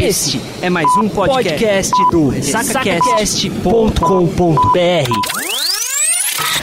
Este é mais um podcast, do sacacast.com.br.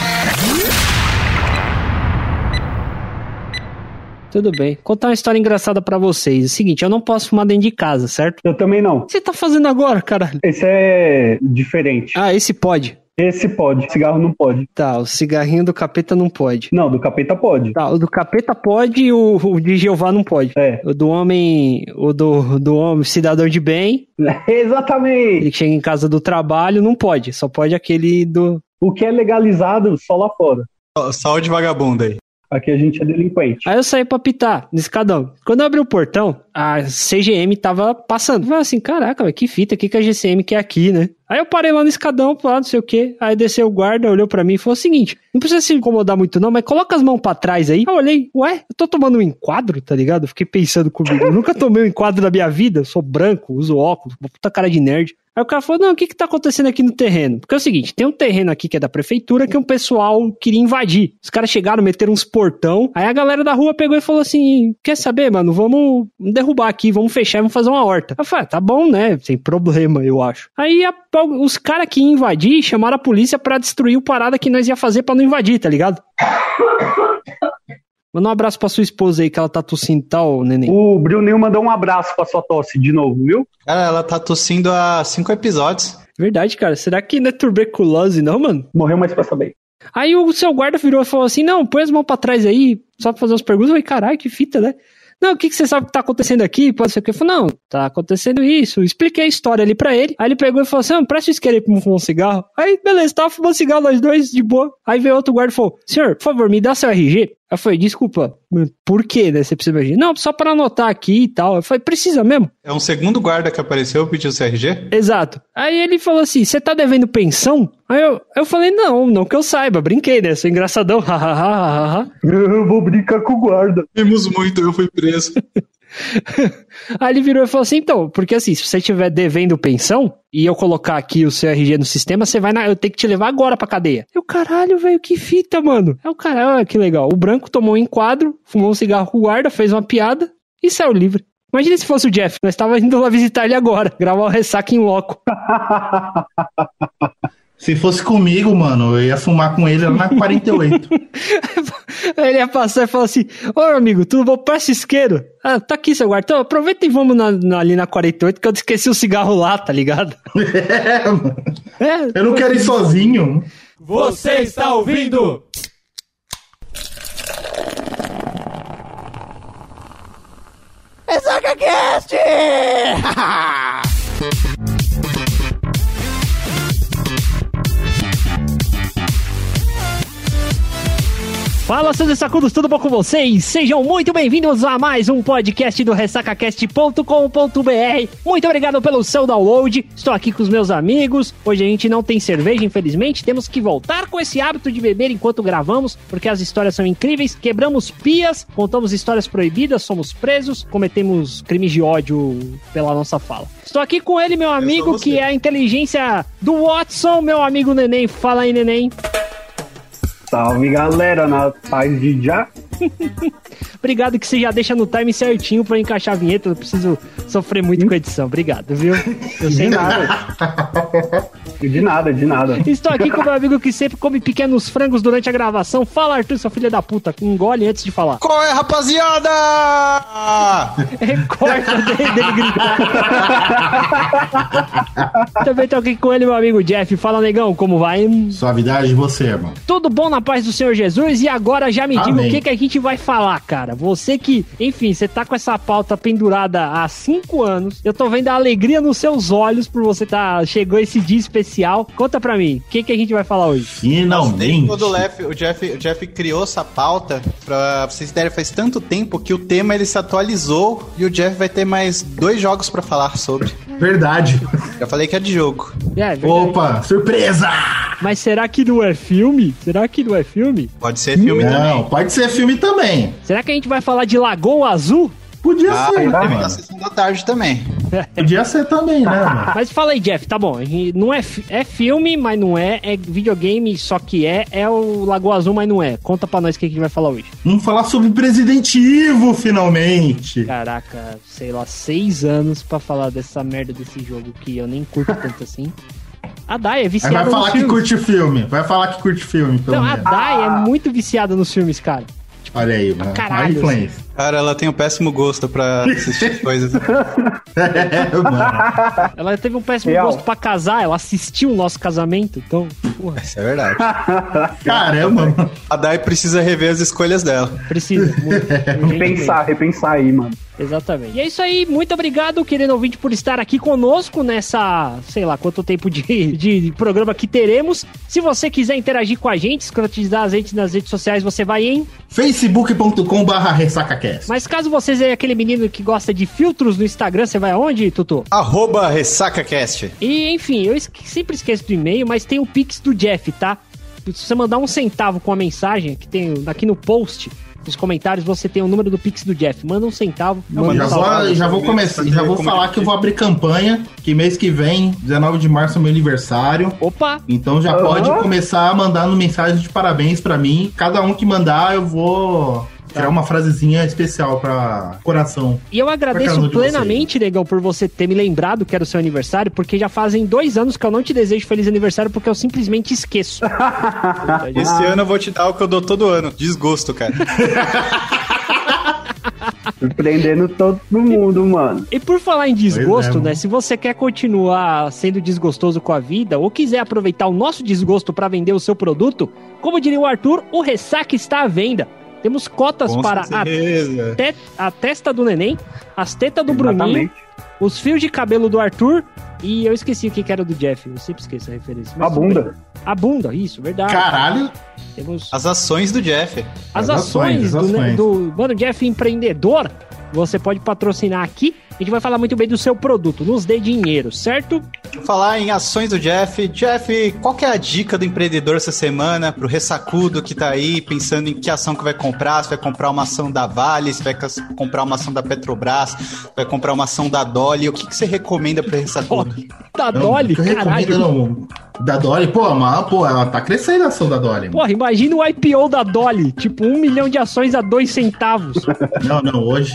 Tudo bem. Contar uma história engraçada pra vocês. É o seguinte, eu não posso fumar dentro de casa, certo? Eu também não. O que você tá fazendo agora, caralho? Esse é diferente. Ah, esse pode. Esse pode, cigarro não pode. Tá, o cigarrinho do capeta não pode. Não, do capeta pode. Tá, o do capeta pode e o, o de Jeová não pode. É. O do homem, o do, do homem cidadão de bem, Exatamente. ele chega em casa do trabalho, não pode. Só pode aquele do... O que é legalizado só lá fora. Saúde vagabunda aí. Aqui a gente é delinquente. Aí eu saí pra pitar no escadão. Quando eu abri o portão, a CGM tava passando. Eu falei assim, caraca, que fita, o que, que a GCM quer aqui, né? Aí eu parei lá no escadão, lá, não sei o quê. Aí desceu o guarda, olhou pra mim e falou o seguinte: não precisa se incomodar muito, não, mas coloca as mãos pra trás aí. Eu olhei, ué, eu tô tomando um enquadro, tá ligado? Fiquei pensando comigo. Eu nunca tomei um enquadro na minha vida, eu sou branco, uso óculos, uma puta cara de nerd. Aí o cara falou: não, o que que tá acontecendo aqui no terreno? Porque é o seguinte: tem um terreno aqui que é da prefeitura que um pessoal queria invadir. Os caras chegaram, meteram uns portão. Aí a galera da rua pegou e falou assim: quer saber, mano? Vamos derrubar aqui, vamos fechar e vamos fazer uma horta. Eu falei: ah, tá bom, né? Sem problema, eu acho. Aí a- os caras que iam invadir chamaram a polícia pra destruir o parada que nós ia fazer pra não invadir, tá ligado? Manda um abraço pra sua esposa aí, que ela tá tossindo e tal, neném. O Brunil mandou um abraço pra sua tosse de novo, viu? Cara, ela tá tossindo há cinco episódios. Verdade, cara. Será que não é tuberculose, não, mano? Morreu, mas pra saber. Aí o seu guarda virou e falou assim: Não, põe as mãos pra trás aí, só pra fazer umas perguntas. Eu falei: Caralho, que fita, né? Não, o que, que você sabe que tá acontecendo aqui? Pode ser o que? Eu falei: Não, tá acontecendo isso. Expliquei a história ali pra ele. Aí ele pegou e falou assim: Não, presta o isqueiro aí pra fumar um cigarro. Aí, beleza, tava fumando cigarro nós dois, de boa. Aí veio outro guarda e falou: Senhor, por favor, me dá seu RG. Eu falei: Desculpa, por quê, né? Você precisa de Não, só pra anotar aqui e tal. Eu falei: Precisa mesmo? É um segundo guarda que apareceu e pediu o CRG? Exato. Aí ele falou assim: Você tá devendo pensão? Aí eu, eu falei: Não, não que eu saiba. Brinquei, né? Sou engraçadão. Hahaha. Eu vou brincar com o guarda. Vimos muito, eu fui preso. Aí ele virou e falou assim: Então, porque assim, se você estiver devendo pensão e eu colocar aqui o seu RG no sistema, você vai na. Eu tenho que te levar agora pra cadeia. Eu, caralho, velho, que fita, mano. É o cara, olha que legal. O branco tomou um enquadro, fumou um cigarro com o guarda, fez uma piada e saiu livre. Imagina se fosse o Jeff. Nós tava indo lá visitar ele agora, gravar o ressaca em loco. Se fosse comigo, mano, eu ia fumar com ele lá na 48. Aí ele ia passar e falar assim: Ô amigo, tudo bom? Presta isqueiro. Ah, tá aqui, seu guarda. Então, aproveita e vamos na- na- ali na 48, que eu esqueci o cigarro lá, tá ligado? é, mano. É, Eu não quero ir sozinho. Você está ouvindo? Fala, seus sacudos, tudo bom com vocês? Sejam muito bem-vindos a mais um podcast do ressacacast.com.br. Muito obrigado pelo seu download. Estou aqui com os meus amigos. Hoje a gente não tem cerveja, infelizmente. Temos que voltar com esse hábito de beber enquanto gravamos, porque as histórias são incríveis. Quebramos pias, contamos histórias proibidas, somos presos, cometemos crimes de ódio pela nossa fala. Estou aqui com ele, meu amigo, que é a inteligência do Watson, meu amigo Neném. Fala aí, Neném. Salve galera, na paz de já. Obrigado que você já deixa no time certinho pra encaixar a vinheta. Eu não preciso sofrer muito com a edição. Obrigado, viu? Eu De sei nada. De nada, de nada. Estou aqui com meu amigo que sempre come pequenos frangos durante a gravação. Fala, Arthur, sua filha da puta. Engole antes de falar. Qual é, rapaziada? Corta dele, dele gritar. Também tô aqui com ele, meu amigo Jeff. Fala, negão, como vai? Suavidade de você, mano. Tudo bom na paz do Senhor Jesus? E agora já me diga Amém. o que, que a gente vai falar, cara. Você que, enfim, você tá com essa pauta pendurada há cinco anos. Eu tô vendo a alegria nos seus olhos por você tá. Chegou esse dia especial. Conta pra mim, o que, que a gente vai falar hoje? Finalmente. Quando o, Lef- o Jeff, o Jeff criou essa pauta, pra vocês terem faz tanto tempo que o tema ele se atualizou e o Jeff vai ter mais dois jogos pra falar sobre. Verdade. Já falei que é de jogo. É, verdade. Opa, surpresa! Mas será que não é filme? Será que não é filme? Pode ser filme também. Não, pode ser filme também. Será que a gente vai falar de Lagoa Azul? Podia Ah, ser, né, na sessão da tarde também. Podia ser também, né, mano? Mas fala aí, Jeff, tá bom. Não é, é filme, mas não é. É videogame, só que é. É o Lagoa Azul, mas não é. Conta pra nós o que a gente vai falar hoje. Vamos falar sobre Resident Evil, finalmente. Caraca, sei lá, seis anos pra falar dessa merda desse jogo que eu nem curto tanto assim. A Dai é Aí viciada vai nos falar que filmes. curte filme. Vai falar que curte filme, pelo Não, a menos. Dai é muito viciada nos filmes, cara. Olha aí, mano. caralho, A influência. Cara, ela tem um péssimo gosto pra assistir coisas. É, mano. Ela teve um péssimo Real. gosto pra casar, ela assistiu o nosso casamento, então, porra, Isso é verdade. Caramba, mano. A Dai precisa rever as escolhas dela. precisa muito. Repensar, repensar aí, mano. Exatamente. E é isso aí, muito obrigado, querido ouvinte, por estar aqui conosco nessa, sei lá, quanto tempo de, de programa que teremos. Se você quiser interagir com a gente, escrotizar a gente nas redes sociais, você vai em. facebook.com barra ressacacast. Mas caso você seja aquele menino que gosta de filtros no Instagram, você vai aonde, Tutu? Arroba RessacaCast. E, enfim, eu sempre esqueço do e-mail, mas tem o Pix do Jeff, tá? Se você mandar um centavo com a mensagem, que tem aqui no post, nos comentários, você tem o número do Pix do Jeff. Manda um centavo. Não, manda Já um vou, já vou começar, já vou falar que eu vou abrir campanha, que mês que vem, 19 de março é meu aniversário. Opa! Então já Aham. pode começar mandando mensagem de parabéns pra mim. Cada um que mandar, eu vou tirar uma frasezinha especial pra coração. E eu agradeço plenamente, Negão, por você ter me lembrado que era o seu aniversário, porque já fazem dois anos que eu não te desejo feliz aniversário, porque eu simplesmente esqueço. Esse ano eu vou te dar o que eu dou todo ano. Desgosto, cara. Surpreendendo todo mundo, mano. E por falar em desgosto, é, né? Se você quer continuar sendo desgostoso com a vida ou quiser aproveitar o nosso desgosto para vender o seu produto, como diria o Arthur, o Ressaca está à venda. Temos cotas Com para a, te- a testa do neném, as tetas do Bruninho, Exatamente. os fios de cabelo do Arthur e eu esqueci o que era do Jeff. Eu sempre esqueço a referência. A bunda. A bunda, isso, verdade. Caralho, Temos As ações do Jeff. as as ações, ações, do, ações. do Mano Jeff empreendedor. Você pode patrocinar aqui. A gente vai falar muito bem do seu produto. Nos dê dinheiro, certo? Falar em ações do Jeff. Jeff, qual que é a dica do empreendedor essa semana pro ressacudo que tá aí pensando em que ação que vai comprar? Se vai comprar uma ação da Vale, se vai comprar uma ação da Petrobras, vai comprar uma ação da Dolly. O que, que você recomenda pro ressacudo? Da Não, Dolly, o recomendo, caralho. não. Da Dolly, pô, mas, pô, ela tá crescendo a ação da Dolly. Porra, imagina o IPO da Dolly. Tipo, um milhão de ações a dois centavos. Não, não, hoje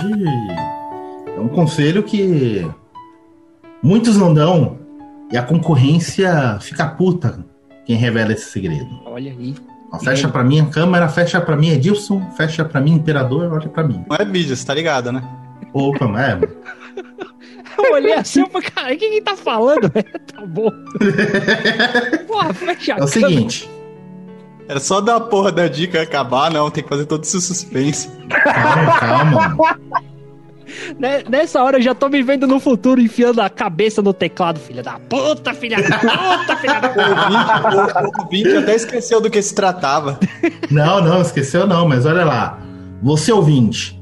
é um conselho que muitos não dão e a concorrência fica puta quem revela esse segredo. Olha aí. Ó, Fecha pra mim a câmera, fecha pra mim Edilson, fecha pra mim Imperador, olha pra mim. Não é vídeo, você tá ligado, né? Opa, é, Eu olhei assim e falei, cara, o que que tá falando? tá bom. Porra, fecha a é o câmera. seguinte, Era só dar a porra da dica e acabar, não. Tem que fazer todo esse suspense. calma, calma. Né- Nessa hora eu já tô me vendo no futuro enfiando a cabeça no teclado, filha da puta, filha da puta, filha da O puta. ouvinte, o ouvinte até esqueceu do que se tratava. Não, não, esqueceu não, mas olha lá. Você ouvinte,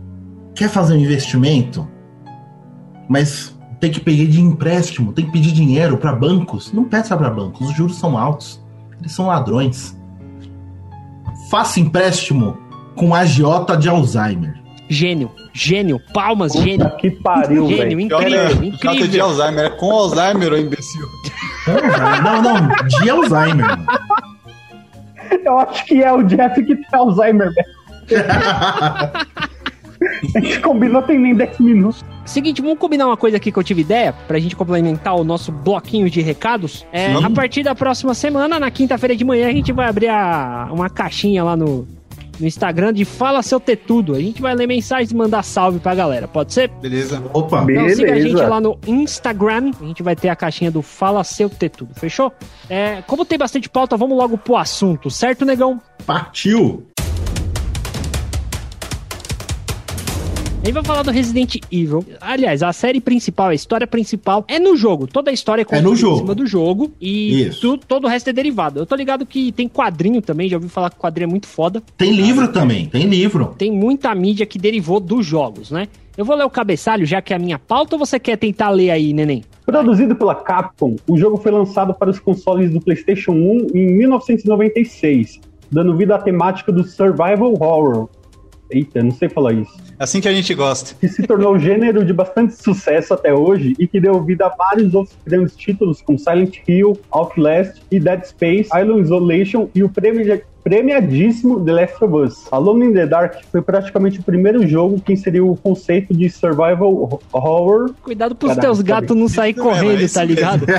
quer fazer um investimento, mas tem que pedir de empréstimo, tem que pedir dinheiro para bancos? Não peça para bancos, os juros são altos. Eles são ladrões. Faça empréstimo com agiota de Alzheimer. Gênio, gênio, palmas, Puta gênio. que pariu, Gênio, velho. incrível, Jota de incrível. Alzheimer. É com Alzheimer, ô imbecil. Não, não, de Alzheimer. Eu acho que é o Jeff que tem Alzheimer, velho. A gente combinou tem nem 10 minutos. Seguinte, vamos combinar uma coisa aqui que eu tive ideia, pra gente complementar o nosso bloquinho de recados. É, Sim. a partir da próxima semana, na quinta-feira de manhã, a gente vai abrir a- uma caixinha lá no, no Instagram de Fala Seu Ter Tudo. A gente vai ler mensagens e mandar salve pra galera, pode ser? Beleza. Opa, Então siga a gente Beleza. lá no Instagram. A gente vai ter a caixinha do Fala Seu Ter Tudo, fechou? É, como tem bastante pauta, vamos logo pro assunto, certo, negão? partiu. Gente vai falar do Resident Evil. Aliás, a série principal, a história principal é no jogo. Toda a história é É no construída jogo. em cima do jogo e tu- todo o resto é derivado. Eu tô ligado que tem quadrinho também, já ouvi falar que quadrinho é muito foda. Tem livro também, tem livro. Tem muita mídia que derivou dos jogos, né? Eu vou ler o cabeçalho, já que é a minha pauta, ou você quer tentar ler aí, neném? Produzido pela Capcom, o jogo foi lançado para os consoles do PlayStation 1 em 1996, dando vida à temática do survival horror. Eita, não sei falar isso. Assim que a gente gosta. Que se tornou um gênero de bastante sucesso até hoje e que deu vida a vários outros grandes títulos como Silent Hill, Outlast e Dead Space, Island Isolation e o prêmio premiadíssimo The Last of Us. Alone in the Dark foi praticamente o primeiro jogo que inseriu o conceito de survival horror. Cuidado pros Caraca, teus gatos não sair correndo, é, tá ligado?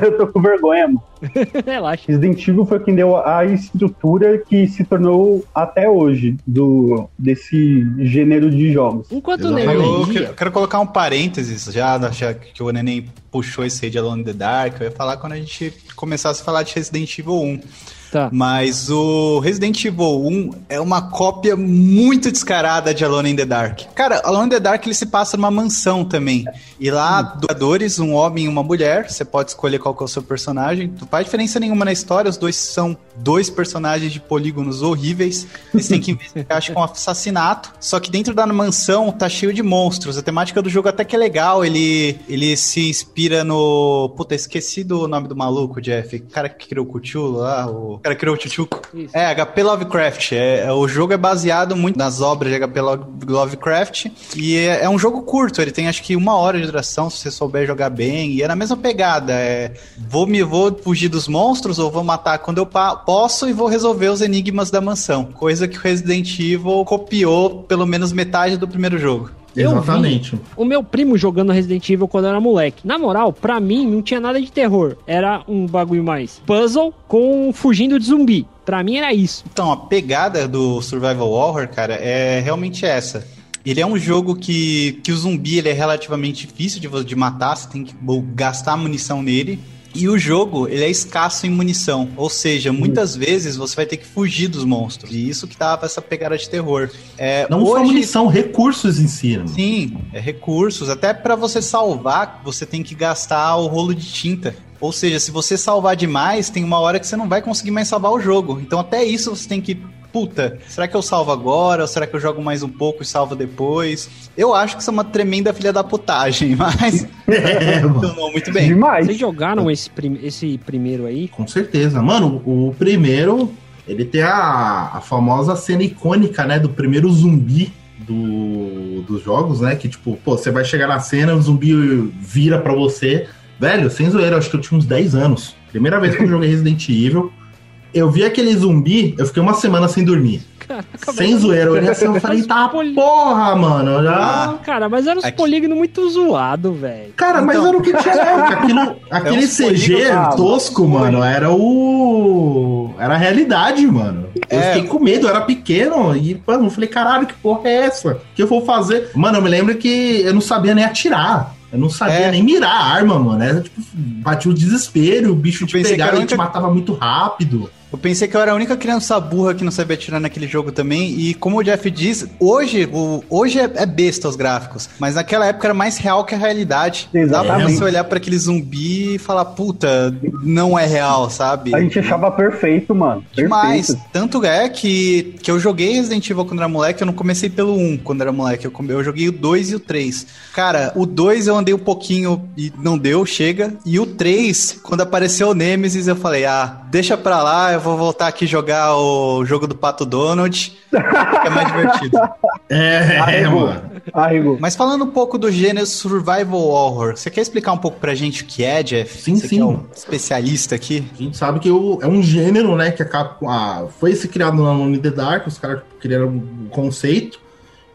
Eu tô com vergonha, mano. Relaxa. Resident Evil foi quem deu a estrutura que se tornou até hoje do desse gênero de jogos. Enquanto o eu, quero, quero colocar um parênteses já, já que o Neném puxou esse aí de Alone in the Dark, eu ia falar quando a gente começasse a falar de Resident Evil 1. Tá. Mas o Resident Evil 1 é uma cópia muito descarada de Alone in the Dark. Cara, Alone in the Dark ele se passa numa mansão também. E lá, hum. jogadores, um homem e uma mulher, você pode escolher qual que é o seu personagem. Não faz diferença nenhuma na história, os dois são dois personagens de polígonos horríveis. Eles têm que investigar, acho que um assassinato. Só que dentro da mansão tá cheio de monstros. A temática do jogo até que é legal. Ele, ele se inspira no. Puta, esqueci do nome do maluco, Jeff. O cara que criou o Cthulhu lá, o o cara criou o Chuchuco. É, HP Lovecraft. É, é, o jogo é baseado muito nas obras de HP Lovecraft. E é, é, um jogo curto, ele tem acho que uma hora de duração, se você souber jogar bem. E é na mesma pegada. É, vou me vou fugir dos monstros ou vou matar quando eu posso e vou resolver os enigmas da mansão. Coisa que o Resident Evil copiou pelo menos metade do primeiro jogo. Exatamente. Eu vi o meu primo jogando Resident Evil quando era moleque. Na moral, pra mim não tinha nada de terror. Era um bagulho mais puzzle com fugindo de zumbi. Pra mim era isso. Então, a pegada do Survival Horror, cara, é realmente essa. Ele é um jogo que, que o zumbi ele é relativamente difícil de, de matar, você tem que gastar munição nele. E o jogo, ele é escasso em munição. Ou seja, muitas uhum. vezes você vai ter que fugir dos monstros. E isso que dava essa pegada de terror. É, Não hoje... só munição, recursos em si. Né? Sim, é recursos. Até para você salvar, você tem que gastar o rolo de tinta. Ou seja, se você salvar demais, tem uma hora que você não vai conseguir mais salvar o jogo. Então até isso você tem que puta, será que eu salvo agora? Ou será que eu jogo mais um pouco e salvo depois? Eu acho que isso é uma tremenda filha da putagem, mas. É, muito bem. Demais. Vocês jogaram esse, prim esse primeiro aí? Com certeza. Mano, o primeiro, ele tem a, a famosa cena icônica, né? Do primeiro zumbi do, dos jogos, né? Que tipo, pô, você vai chegar na cena, o zumbi vira pra você. Velho, sem zoeira, acho que eu tinha uns 10 anos. Primeira vez que eu joguei Resident Evil eu vi aquele zumbi, eu fiquei uma semana sem dormir. Caraca, sem mas... zoeira, eu olhei assim e falei, tá porra, mano. Já... Ah, cara, mas era uns Aqui... polígonos muito zoado, velho. Cara, mas então... era o que tinha. Aquilo, é aquele é CG tosco, mano, era o. Era a realidade, mano. Eu é. fiquei com medo, eu era pequeno. E, mano, eu falei, caralho, que porra é essa? O que eu vou fazer? Mano, eu me lembro que eu não sabia nem atirar. Eu não sabia é. nem mirar a arma, mano. Era tipo, batia o desespero, o bicho te pegava e te matava muito rápido. Eu pensei que eu era a única criança burra que não sabia atirar naquele jogo também. E como o Jeff diz, hoje, o, hoje é, é besta os gráficos. Mas naquela época era mais real que a realidade. Exatamente. Dava pra você olhar para aquele zumbi e falar, puta, não é real, sabe? A gente achava perfeito, mano. Demais. Perfeito. Tanto é que, que eu joguei Resident Evil quando era moleque, eu não comecei pelo 1 quando era moleque. Eu, eu joguei o 2 e o 3. Cara, o 2 eu andei um pouquinho e não deu, chega. E o 3, quando apareceu o Nemesis, eu falei, ah, deixa pra lá, eu vou voltar aqui jogar o jogo do Pato Donald, fica mais divertido. É, é mano. Arrigo. Mas falando um pouco do gênero survival horror, você quer explicar um pouco pra gente o que é, Jeff? Sim, você sim. é um especialista aqui. A gente sabe que o, é um gênero, né, que a... Foi esse criado na Alone the Dark, os caras criaram um conceito,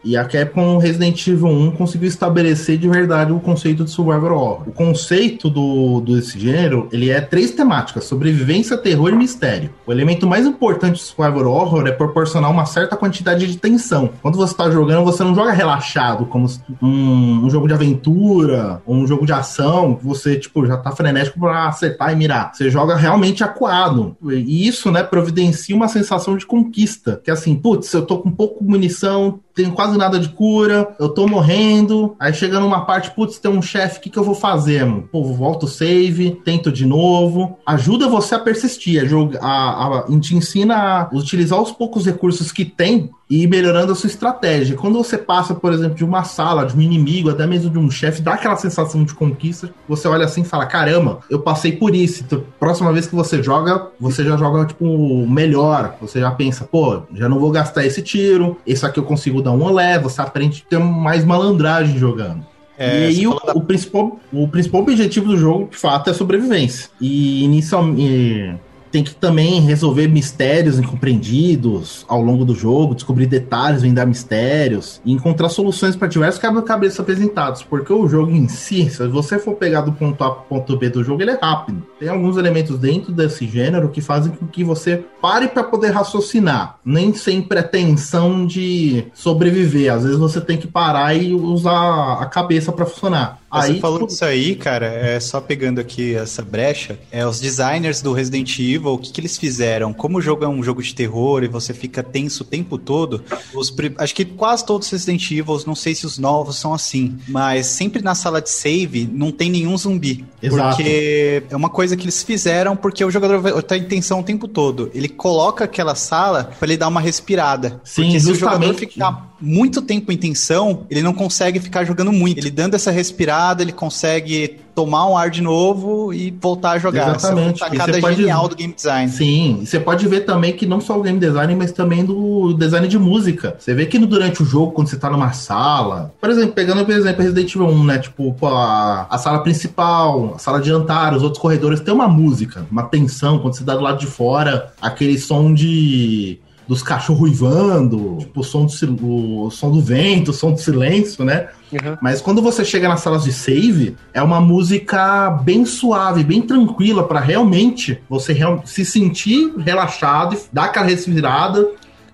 e a Capcom Resident Evil 1 conseguiu estabelecer de verdade o conceito de survival horror. O conceito do, desse gênero, ele é três temáticas: sobrevivência, terror e mistério. O elemento mais importante do survival horror é proporcionar uma certa quantidade de tensão. Quando você está jogando, você não joga relaxado, como um, um, jogo de aventura, um jogo de ação, você tipo já tá frenético para acertar e mirar. Você joga realmente acuado. E isso, né, providencia uma sensação de conquista, que é assim, putz, eu tô com pouco munição, tenho quase nada de cura, eu tô morrendo. Aí chega numa parte, putz, tem um chefe, o que, que eu vou fazer, mano? Pô, volto save, tento de novo. Ajuda você a persistir. A, a, a, a gente ensina a utilizar os poucos recursos que tem e melhorando a sua estratégia. Quando você passa, por exemplo, de uma sala, de um inimigo, até mesmo de um chefe, dá aquela sensação de conquista. Você olha assim e fala: caramba, eu passei por isso. Então, próxima vez que você joga, você já joga, tipo, melhor. Você já pensa, pô, já não vou gastar esse tiro, esse aqui eu consigo dar um olé, você aprende a ter mais malandragem jogando. É, e aí o, da- o principal, o principal objetivo do jogo, de fato, é sobrevivência. E inicialmente tem que também resolver mistérios incompreendidos ao longo do jogo, descobrir detalhes, vendar mistérios e encontrar soluções para diversos quebra-cabeças apresentados. Porque o jogo em si, se você for pegar do ponto A para ponto B do jogo, ele é rápido. Tem alguns elementos dentro desse gênero que fazem com que você pare para poder raciocinar, nem sem pretensão de sobreviver. Às vezes você tem que parar e usar a cabeça para funcionar. Você Aí, falou tipo, disso aí, cara, é só pegando aqui essa brecha, é os designers do Resident Evil, o que, que eles fizeram? Como o jogo é um jogo de terror e você fica tenso o tempo todo, os acho que quase todos os Resident Evil, não sei se os novos são assim, mas sempre na sala de save não tem nenhum zumbi. Exato. Porque é uma coisa que eles fizeram porque o jogador vai tá em tensão o tempo todo. Ele coloca aquela sala pra ele dar uma respirada. Sim, porque se o jogador justamente. ficar muito tempo em tensão, ele não consegue ficar jogando muito. Ele dando essa respirada, ele consegue tomar um ar de novo e voltar a jogar. Exatamente. Essa sacada você pode- genial do game design. Sim, e você pode ver também que não só o game design, mas também do design de música. Você vê que durante o jogo, quando você tá numa sala, por exemplo, pegando por exemplo Resident Evil 1, né? Tipo, a, a sala principal, a sala de jantar, os outros corredores, tem uma música, uma tensão. Quando você dá do lado de fora, aquele som de. Dos cachorros ruivando, tipo, o som, do, o som do vento, o som do silêncio, né? Uhum. Mas quando você chega nas salas de save, é uma música bem suave, bem tranquila, pra realmente você real- se sentir relaxado e dar aquela respirada.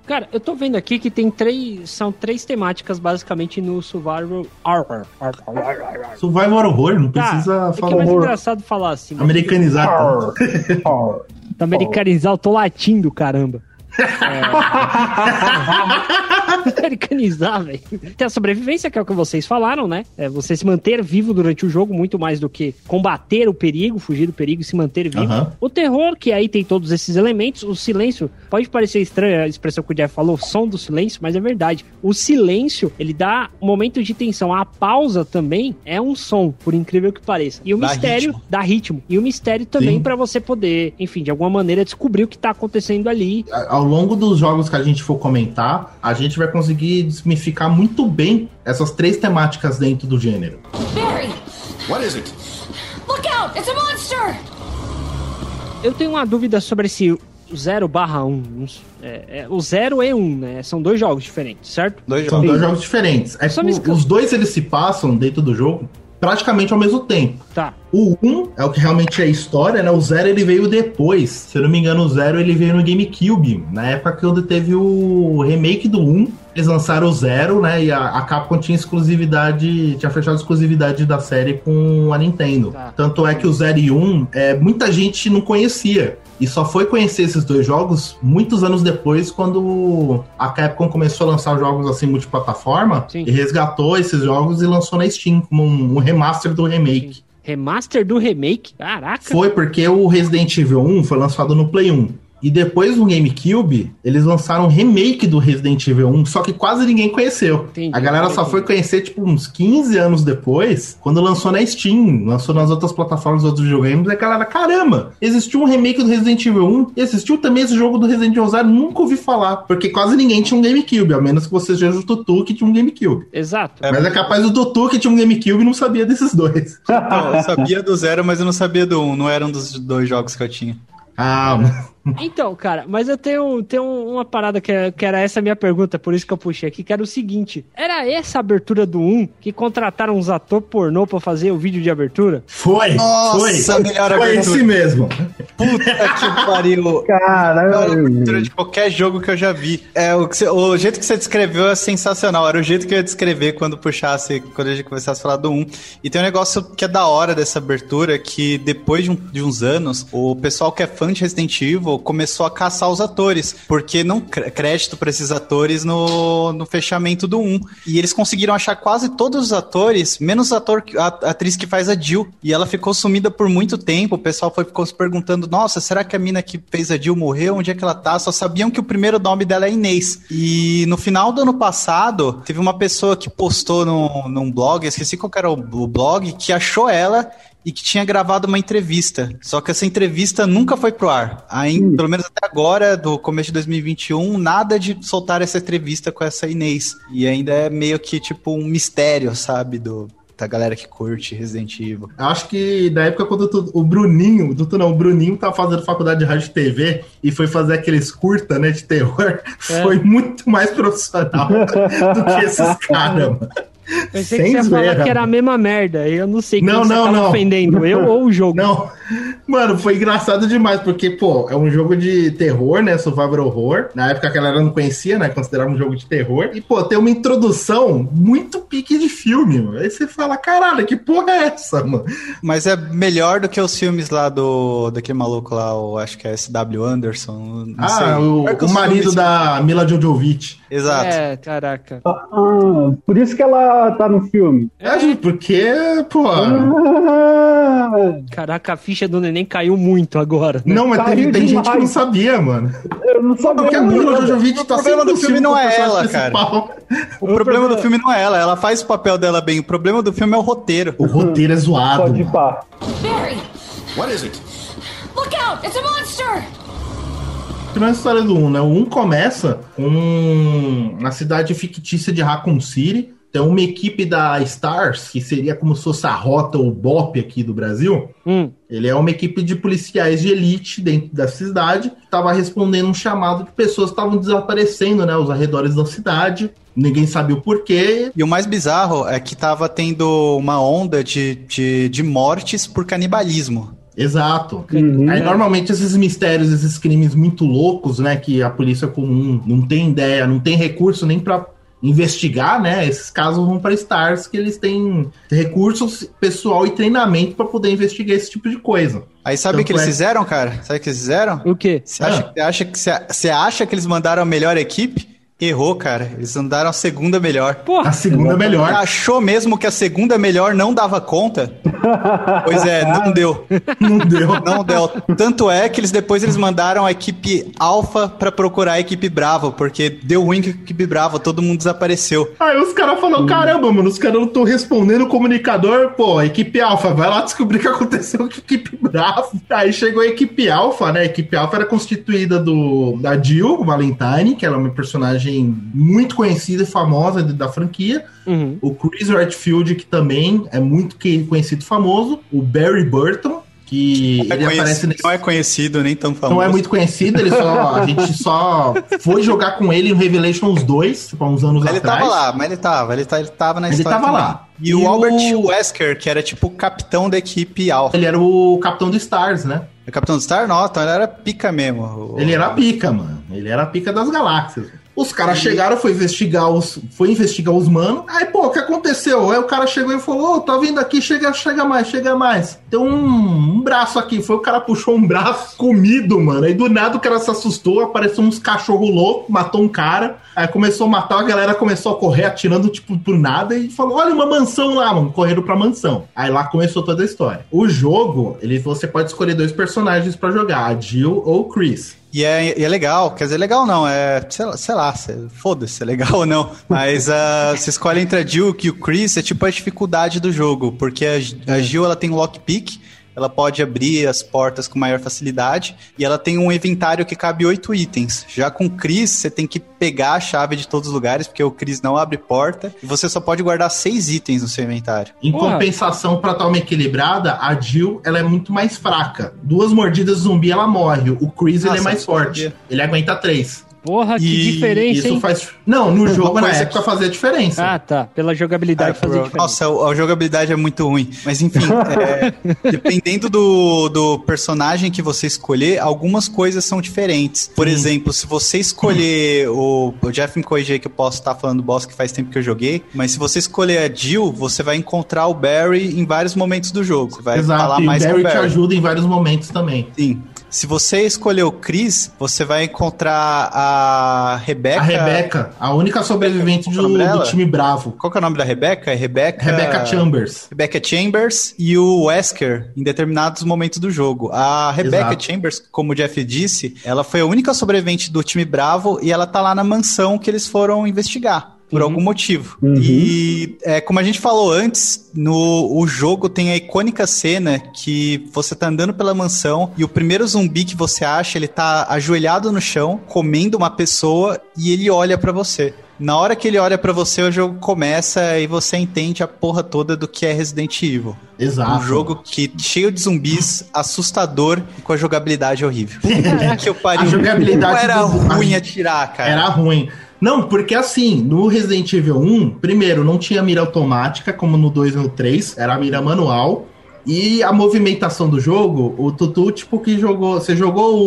Cara, eu tô vendo aqui que tem três. São três temáticas basicamente no Survival Horror. Survival Horror, não Tá, precisa é que é falar mais horror. engraçado falar assim. mas- Americanizar. Tá americanizar, eu tô latindo, caramba. É... americanizar, velho. Tem a sobrevivência, que é o que vocês falaram, né? É você se manter vivo durante o jogo, muito mais do que combater o perigo, fugir do perigo e se manter vivo. Aham. O terror, que aí tem todos esses elementos. O silêncio, pode parecer estranha a expressão que o Jeff falou, som do silêncio, mas é verdade. O silêncio, ele dá um momento de tensão. A pausa também é um som, por incrível que pareça. E o Dá mistério ritmo. dá ritmo. E o mistério também pra você poder, enfim, de alguma maneira descobrir o que tá acontecendo ali. Ao longo dos jogos que a gente for comentar, a gente vai conseguir desmificar muito bem essas três temáticas dentro do gênero. Barry, What is it? look out! It's a monster! Eu tenho uma dúvida sobre esse 0 barra 1. É, é, o 0 e 1, um, né? São dois jogos diferentes, certo? Dois São jogos. dois jogos diferentes. É me o- esca- os dois eles se passam dentro do jogo praticamente ao mesmo tempo. Tá. O 1 é o que realmente é história, né? O 0 ele veio depois. Se eu não me engano, o 0 ele veio no GameCube. Na época que teve o remake do 1, eles lançaram o 0, né? E a, a Capcom tinha exclusividade, tinha fechado a exclusividade da série com a Nintendo. Tá. Tanto é que o 0 e 1, é, muita gente não conhecia. E só foi conhecer esses dois jogos muitos anos depois, quando a Capcom começou a lançar jogos assim multiplataforma Sim. e resgatou esses jogos e lançou na Steam como um, um remaster do remake. Remaster do remake? Caraca. Foi porque o Resident Evil 1 foi lançado no Play 1. E depois no GameCube, eles lançaram um remake do Resident Evil 1, só que quase ninguém conheceu. Entendi. A galera só foi conhecer, tipo, uns 15 anos depois, quando lançou na Steam, lançou nas outras plataformas outros videogames, e a galera, caramba, existiu um remake do Resident Evil 1, e existiu também esse jogo do Resident Evil 0, nunca ouvi falar, porque quase ninguém tinha um GameCube, a menos que você seja o Tutu que tinha um GameCube. Exato. É. Mas é capaz do Tutu que tinha um GameCube e não sabia desses dois. Eu sabia do zero, mas eu não sabia do um. Não era um dos dois jogos que eu tinha. Ah, Então, cara, mas eu tenho, tenho uma parada que, que era essa a minha pergunta, por isso que eu puxei aqui, que era o seguinte: era essa a abertura do 1 que contrataram uns atores pornô pra fazer o vídeo de abertura? foi, Nossa, foi. melhor Foi abertura. esse mesmo. Puta que pariu. Caralho. abertura de qualquer jogo que eu já vi. É, o, que você- o jeito que você descreveu é sensacional. Era o jeito que eu ia descrever quando puxasse, quando a gente começasse a falar do 1. E tem um negócio que é da hora dessa abertura, que depois de, um- de uns anos, o pessoal que é fã de Resident Evil começou a caçar os atores, porque não cr- crédito pra esses atores no, no fechamento do 1. E eles conseguiram achar quase todos os atores, menos ator, a, a atriz que faz a Jill. E ela ficou sumida por muito tempo. O pessoal foi, ficou se perguntando nossa, será que a mina que fez a Jill morreu? Onde é que ela tá? Só sabiam que o primeiro nome dela é Inês. E no final do ano passado, teve uma pessoa que postou no, num blog, esqueci qual era o, o blog, que achou ela e que tinha gravado uma entrevista. Só que essa entrevista nunca foi pro ar. Aí, pelo menos até agora, do começo de 2021, nada de soltar essa entrevista com essa Inês. E ainda é meio que tipo um mistério, sabe, do da galera que curte Resident Evil. Eu acho que na época quando tu- o Bruninho, do tu não, o Bruninho tava fazendo faculdade de rádio e TV e foi fazer aqueles curta, né, de terror, foi muito mais profissional do que esses caras, mano. Pensei Sem que você ia falar que era a mesma merda. Eu não sei Não, quem você não, tava não. ofendendo, eu ou o jogo. Não, mano, foi engraçado demais, porque, pô, é um jogo de terror, né? Survival Horror. Na época que a galera não conhecia, né? Considerava um jogo de terror. E, pô, tem uma introdução muito pique de filme, mano. Aí você fala, caralho, que porra é essa, mano? Mas é melhor do que os filmes lá do daquele maluco lá, o, acho que é S.W. Anderson. Não Ah, sei. o, o marido filmes- da Mila Jojovic. Exato. É, caraca. Ah, por isso que ela tá no filme. É, gente, porque, pô. Ah, Caraca, a ficha do neném caiu muito agora. né? Não, mas tem, Caiu tem gente que não sabia, mano. eu não sabia. Porque a Mila Jojovic O tá problema sempre do filme não é ela, cara. O problema do filme não é ela, ela faz o papel dela bem. O problema do filme é o roteiro. O roteiro é zoado. Pode mano. pá. Barry! What is it? Look out! It's a monster! Que não é a história do 1, né? O 1 começa com na cidade fictícia de Raccoon City. Tem uma equipe da Stars, que seria como se fosse a Rota ou BOP aqui do Brasil. Hum, Ele é uma equipe de policiais de elite dentro da cidade. Estava respondendo um chamado de pessoas que estavam desaparecendo, né? Os arredores da cidade. Ninguém sabia o porquê. E o mais bizarro é que tava tendo uma onda de, de, de mortes por canibalismo. Exato. Uhum. Aí normalmente esses mistérios, esses crimes muito loucos, né, que a polícia comum não tem ideia, não tem recurso nem pra investigar, né? Esses casos vão para Stars que eles têm recursos pessoal e treinamento pra poder investigar esse tipo de coisa. Aí sabe o que Tanto eles é- fizeram, cara? Sabe o que eles fizeram? o quê? Você acha, Ah. acha que, você acha que eles mandaram a melhor equipe? Errou, cara. Eles mandaram a segunda melhor. A Porra, segunda é melhor. Achou mesmo que a segunda melhor não dava conta? pois é, não deu. Não deu. Não deu. Tanto é que eles depois eles mandaram a equipe Alpha pra procurar a equipe Bravo, porque deu ruim com a equipe Bravo, todo mundo desapareceu. Aí os caras falaram, caramba, mano, os caras não estão respondendo o comunicador, pô, equipe Alpha, vai lá descobrir o que aconteceu com a equipe Bravo. Aí chegou a equipe Alpha, né? A equipe Alpha era constituída do da Jill Valentine, que ela é uma personagem muito conhecida e famosa dentro da franquia. Uhum. O Chris Redfield, que também é muito conhecido e famoso. O Barry Burton, que Não é, ele aparece conhecido, nesse não é conhecido, nem tão famoso. não é muito conhecido, ele só, a gente só foi jogar com ele no Revelations 2, tipo, há uns anos Ele atrás. tava lá, mas ele tava, ele, tá, ele tava na Ele história. tava também. lá. E, E o o- Albert Wesker, que era tipo o capitão da equipe Alpha. Ele era o capitão do Stars, né? O capitão do Star? Não, então ele era pica mesmo. O- Ele era a pica, mano. Ele era a pica das galáxias. Os caras chegaram, foi investigar os, foi investigar os manos. Aí, pô, o que aconteceu? Aí o cara chegou e falou: Ô, tá vindo aqui, chega, chega mais, chega mais. Tem um, um braço aqui. Foi o cara puxou um braço comido, mano. Aí do nada o cara se assustou, apareceu uns cachorro louco, matou um cara. Aí começou a matar, a galera começou a correr, atirando, tipo, por nada, e falou: olha uma mansão lá, mano. Correram pra mansão. Aí lá começou toda a história. O jogo, ele, você pode escolher dois personagens pra jogar, a Jill ou o Chris. E é, e é legal, quer dizer, legal não, é, sei lá, sei lá se- foda-se se é legal ou não, mas ah, você escolhe entre a Jill e o Chris, é tipo a dificuldade do jogo, porque a, a Jill, ela tem lockpick, ela pode abrir as portas com maior facilidade, e ela tem um inventário que cabe oito itens. Já com o Chris, você tem que pegar a chave de todos os lugares, porque o Chris não abre porta, e você só pode guardar seis itens no seu inventário. Em Porra. compensação, pra dar uma equilibrada, a Jill ela é muito mais fraca. Duas mordidas zumbi, ela morre. O Chris ele é mais forte. Ele aguenta três. Porra, que E diferença, Isso hein? faz. Não, no jogo na coisa época fazia diferença. Ah, tá. Pela jogabilidade É, fazer pro- diferença. Nossa, a jogabilidade é muito ruim. Mas enfim, é, dependendo do, do personagem que você escolher, algumas coisas são diferentes. Por exemplo, se você escolher o. O Jeff me que eu posso estar falando do boss que faz tempo que eu joguei. Mas se você escolher a Jill, você vai encontrar o Barry em vários momentos do jogo. Você vai falar Exato. E o mais Barry com o te Barry. ajuda em vários momentos também. Sim. Se você escolher o Chris, você vai encontrar a Rebeca. A Rebeca, a única sobrevivente que é do, do time bravo. Qual que é o nome da Rebeca? É Rebeca. Rebecca Chambers. Rebecca Chambers e o Wesker em determinados momentos do jogo. A Rebecca Exato. Chambers, como o Jeff disse, ela foi a única sobrevivente do time Bravo e ela tá lá na mansão que eles foram investigar. Por algum motivo. Uhum. E é, como a gente falou antes, no o jogo tem a icônica cena que você tá andando pela mansão e o primeiro zumbi que você acha, ele tá ajoelhado no chão, comendo uma pessoa e ele olha pra você. Na hora que ele olha pra você, o jogo começa e você entende a porra toda do que é Resident Evil. Exato. Um jogo que cheio de zumbis, assustador e com a jogabilidade horrível. que eu pariu. A jogabilidade Como era do- ruim a- atirar, cara. Era ruim. Não, porque assim, no Resident Evil 1, primeiro, não tinha mira automática, como no 2 e no 3, era a mira manual. E a movimentação do jogo, o Tutu, tipo, que jogou. Você jogou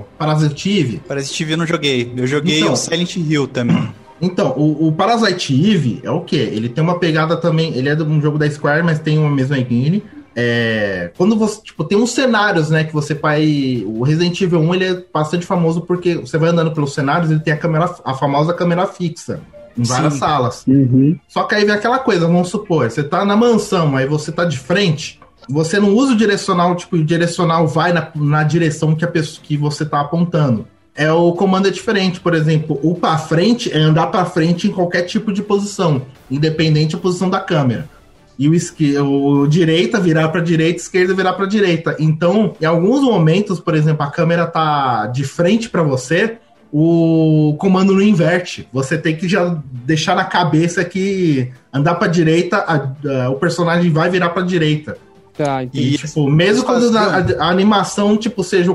o Parasite Eve? Parasite Eve eu não joguei. Eu joguei Então. o Silent Hill também. Então, o, o Parasite Eve é o quê? Ele tem uma pegada também. Ele é de um jogo da Square, mas tem uma mesma engine. É, quando você, tipo, tem uns cenários, né, que você vai... O Resident Evil 1, ele é bastante famoso porque você vai andando pelos cenários, ele tem a câmera, a famosa câmera fixa, em várias Sim. salas. Uhum. Só que aí vem aquela coisa, vamos supor, você tá na mansão, aí você tá de frente, você não usa o direcional, tipo, o direcional vai na, na direção que, a pessoa, que você tá apontando. É o comando é diferente, por exemplo, o pra frente é andar pra frente em qualquer tipo de posição, independente da posição da câmera. E o, esque- o direita virar pra direita, esquerda virar pra direita. Então, em alguns momentos, por exemplo, a câmera tá de frente pra você, o comando não inverte. Você tem que já deixar na cabeça que andar pra direita, a- a- o personagem vai virar pra direita. Tá, entendi. E, tipo, mesmo quando a, a- animação, tipo, seja,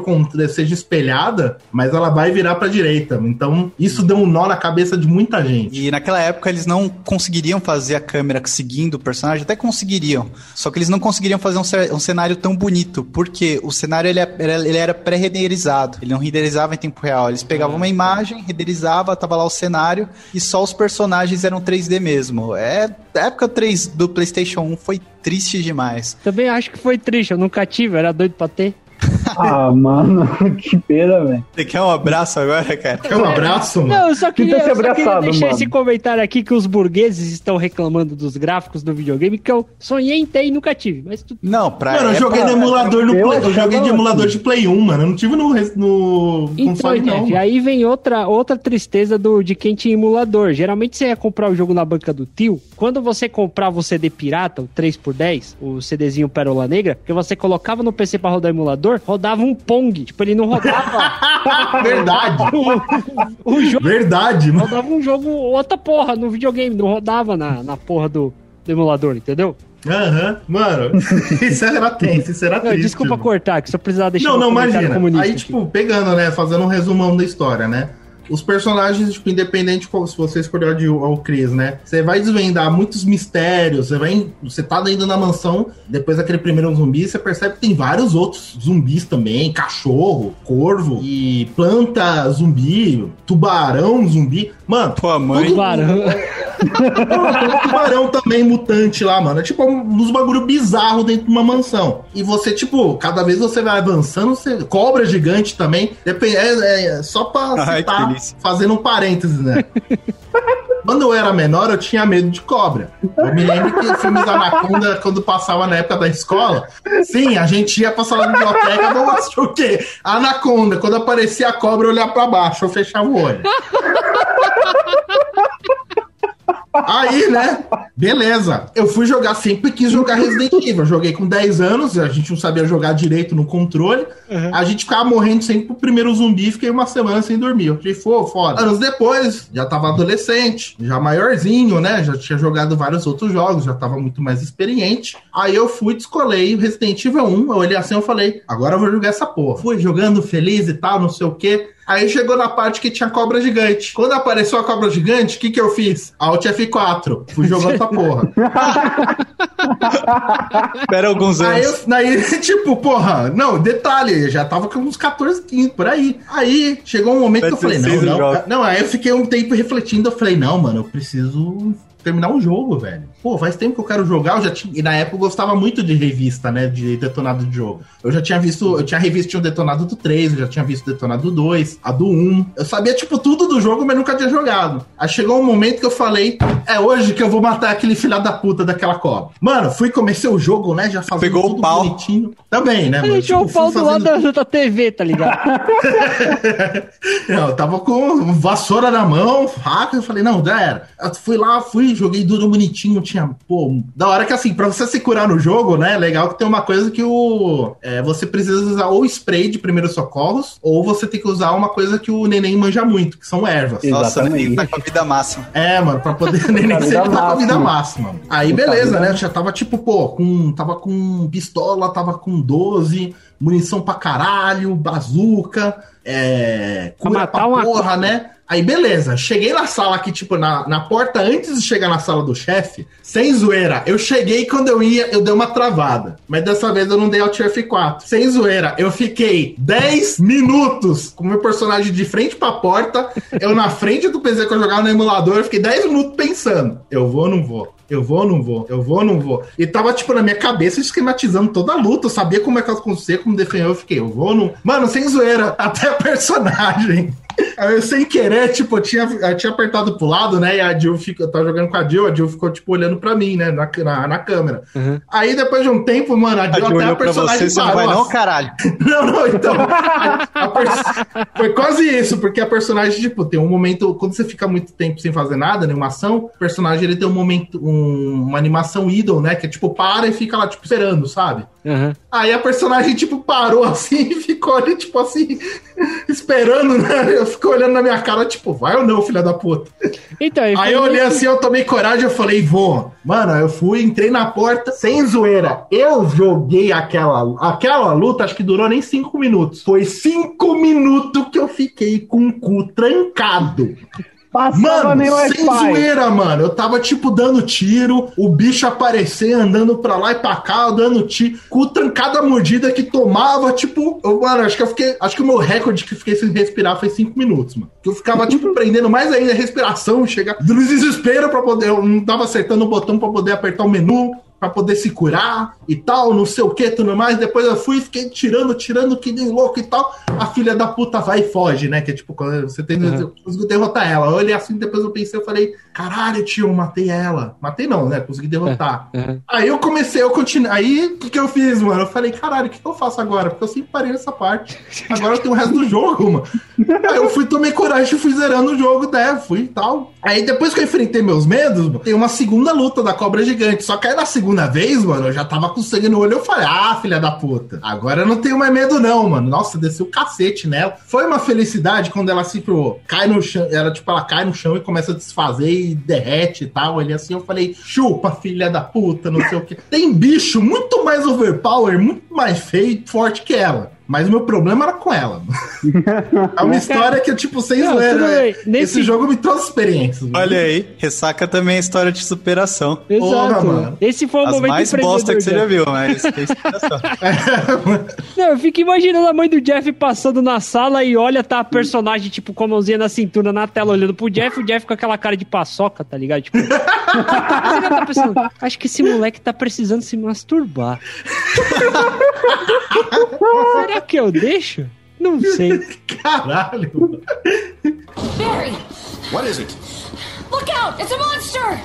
seja espelhada, mas ela vai virar pra direita. Então, isso deu um nó na cabeça de muita gente. E naquela época eles não conseguiriam fazer a câmera seguindo o personagem, até conseguiriam. Só que eles não conseguiriam fazer um, um cenário tão bonito, porque o cenário ele, é- era- ele era pré-renderizado. Ele não renderizava em tempo real. Eles pegavam uma imagem, renderizava, tava lá o cenário, e só os personagens eram 3D mesmo. É, a época 3 do PlayStation 1 foi triste demais. Também acho que foi triste, eu nunca tive, era doido pra ter. Ah, mano, que pena, velho. Você quer um abraço agora, cara? Quer um abraço, mano? Não, eu só queria, eu só queria deixar mano. esse comentário aqui que os burgueses estão reclamando dos gráficos do videogame, que eu sonhei em ter e nunca tive. Mas tu... Não, pra Mano, eu época- joguei no emulador no Play. Eu joguei de emulador de Play 1, mano. Eu não tive no, no Então, console, não. Jeff, aí vem outra, outra tristeza do, de quem tinha emulador. Geralmente você ia comprar o jogo na banca do tio. Quando você comprava o CD pirata, o 3x10, o CDzinho Pérola Negra, que você colocava no PC pra rodar o emulador, rodava um Pong. Tipo, ele não rodava Verdade. o, o jogo. Verdade, mano. Rodava um jogo, outra porra, no videogame. Não rodava na, na porra do, do emulador, entendeu? Aham. Mano, isso era tenso, isso era triste. desculpa mano. cortar, que só precisava deixar Não, não, imagina. Aí, aqui. tipo, pegando, né, fazendo um resumão da história, né? Os personagens, tipo, independente qual- se você escolher de- o Chris, né? Você vai desvendar muitos mistérios, você vai. Você tá indo na mansão, depois daquele primeiro zumbi, você percebe que tem vários outros zumbis também, cachorro, corvo, e planta zumbi, tubarão zumbi. Mano, Pô, a mãe. Tubarão. tem um tubarão também mutante lá, mano. É tipo um- uns bagulho bizarro dentro de uma mansão. E você, tipo, cada vez você vai avançando, você... cobra gigante também. Depende, é, é só pra Ai, citar, fazendo um parênteses, né? Quando eu era menor, eu tinha medo de cobra. Eu me lembro que o filme da Anaconda, quando passava na época da escola, sim, a gente ia passar na biblioteca, vamos assistir o quê? Anaconda. Quando aparecia a cobra, eu olhava pra baixo, eu fechava o olho. Aí, né? Beleza. Eu fui jogar, sempre quis jogar Resident Evil. Eu joguei com 10 anos, a gente não sabia jogar direito no controle. A gente ficava morrendo sempre pro primeiro zumbi, fiquei uma semana sem dormir. Eu falei, pô, foda. Anos depois, já tava adolescente, já maiorzinho, né? Já tinha jogado vários outros jogos, já tava muito mais experiente. Aí eu fui, descolei o Resident Evil 1. Eu olhei assim e falei, agora eu vou jogar essa porra. Fui jogando feliz e tal, não sei o quê. Aí chegou na parte que tinha cobra gigante. Quando apareceu a cobra gigante, o que que eu fiz? Alt F4. Fui jogando essa porra. Espera alguns Aí, anos. eu, aí, tipo, porra, não, detalhe, já tava com uns 14, 15, por aí. Aí chegou um momento que eu falei, não, 16 não. Não, aí eu fiquei um tempo refletindo, eu falei, não, mano, eu preciso terminar o jogo, velho. Pô, faz tempo que eu quero jogar, eu já tinha. E na época eu gostava muito de revista, né? De detonado de jogo. Eu já tinha visto, eu tinha revista um detonado do 3, eu já tinha visto o detonado do 2, a do 1. Eu sabia, tipo, tudo do jogo, mas nunca tinha jogado. Aí chegou um momento que eu falei, é hoje que eu vou matar aquele filho da puta daquela cobra. Mano, fui comecei o jogo, né? Já fazendo Pegou o tudo pau. bonitinho. Também, né? A mano? gente é o Tipo, pau do lado fazendo- da, da TV, tá ligado? Não, eu tava com vassoura na mão, faca, eu falei, não, já era. Eu fui lá, fui, joguei duro bonitinho, tinha, pô, da hora que assim, pra você se curar no jogo, né, legal que tem uma coisa que o, é, você precisa usar ou spray de primeiros socorros, ou você tem que usar uma coisa que o neném manja muito, que são ervas. Nossa, Exatamente. nem tá com a vida máxima. É, mano, pra poder o neném Pra vida sempre tá com a vida máxima. Aí, beleza, né? Eu já tava tipo, pô, com, tava com pistola, tava com 12, munição pra caralho, bazuca, é, Pra cura matar pra uma porra, né? Aí, beleza. Cheguei na sala aqui, tipo, na, na porta, antes de chegar na sala do chefe, sem zoeira. Eu cheguei quando eu ia, eu dei uma travada. Mas dessa vez eu não dei Alt F4. Sem zoeira. Eu fiquei 10 minutos com o meu personagem de frente pra porta, eu na frente do PC que eu jogava no emulador, eu fiquei 10 minutos pensando. Eu vou ou não vou? Eu vou ou não vou? Eu vou ou não vou? E tava, tipo, na minha cabeça esquematizando toda a luta. Eu sabia como é que eu acontecia, como defender. Eu fiquei, eu vou ou não. Mano, sem zoeira, até personagem. Eu sem querer, tipo, eu tinha, eu tinha apertado pro lado, né? E a Jill fica, eu tava jogando com a Jill, a Jill ficou, tipo, olhando pra mim, né? Na, na, na câmera. Uhum. Aí depois de um tempo, mano, a A Jill Jill até a personagem você, você não vai não, assim. caralho. Não, não, então. a- a pers- Foi quase isso, porque a personagem, tipo, tem um momento. Quando você fica muito tempo sem fazer nada, nenhuma ação, o personagem ele tem um momento, um- uma animação idle, né? Que é tipo, para e fica lá, tipo, esperando, sabe? Uhum. Aí a personagem, tipo, parou assim e ficou ali, tipo assim, esperando, né? Eu fico olhando na minha cara, tipo, vai ou não, filha da puta? Então, Aí eu olhei assim, eu tomei coragem, eu falei, vou. Mano, eu fui, entrei na porta, sem zoeira. Eu joguei aquela, aquela luta, acho que durou nem cinco minutos. Foi cinco minutos que eu fiquei com o cu trancado. Passava Mano, sem zoeira, mano. Eu tava, tipo, dando tiro, o bicho aparecer, andando pra lá e pra cá, dando tiro, com trancada mordida que tomava, tipo, eu, mano, acho que eu fiquei. Acho que o meu recorde que fiquei sem respirar foi cinco minutos, mano. Que eu ficava, tipo, prendendo mais ainda a respiração, chegar no desespero pra poder. Eu não tava acertando o botão pra poder apertar o menu. Pra poder se curar e tal, não sei o que, tudo mais. Depois eu fui, fiquei tirando, tirando, que nem louco e tal. A filha da puta vai e foge, né? Que é tipo, quando você tem. Uhum. Eu derrotar ela. Eu olhei assim, depois eu pensei, eu falei, caralho, tio, eu matei ela. Matei não, né? Consegui derrotar. Uhum. Aí eu comecei, eu continuei. Aí o que, que eu fiz, mano? Eu falei, caralho, o que, que eu faço agora? Porque eu sempre parei nessa parte. Agora eu tenho o resto do jogo, mano. Aí eu fui, tomei coragem e fui zerando o jogo, né? Fui e tal. Aí depois que eu enfrentei meus medos, mano, tem uma segunda luta da cobra gigante. Só que aí na segunda vez, mano, eu já tava com sangue no olho. Eu falei, ah, filha da puta. Agora eu não tenho mais medo, não, mano. Nossa, desceu o cacete nela. Foi uma felicidade quando ela se pro, cai no chão. Ela, tipo, ela cai no chão e começa a desfazer derrete e tal. Ele assim, eu falei, chupa, filha da puta, não sei o que. Tem bicho muito mais overpower, muito mais feio, forte que ela. Mas o meu problema era com ela. É uma história que, tipo, sem Não, zoeira. né? Nesse- Esse jogo me trouxe experiências. mano. Olha aí, ressaca também é história de superação. Exato. Porra, mano. Esse foi o As momento mais bosta que você já viu, mas é inspiração. Não, eu fico imaginando a mãe do Jeff passando na sala e olha, tá a personagem, tipo, com a mãozinha na cintura na tela, olhando pro Jeff, o Jeff com aquela cara de paçoca, tá ligado? Tipo, você já tá pensando, acho que esse moleque tá precisando se masturbar. Será que eu deixo? Não sei. Caralho. mano. Barry, What is it? look out! It's a monster!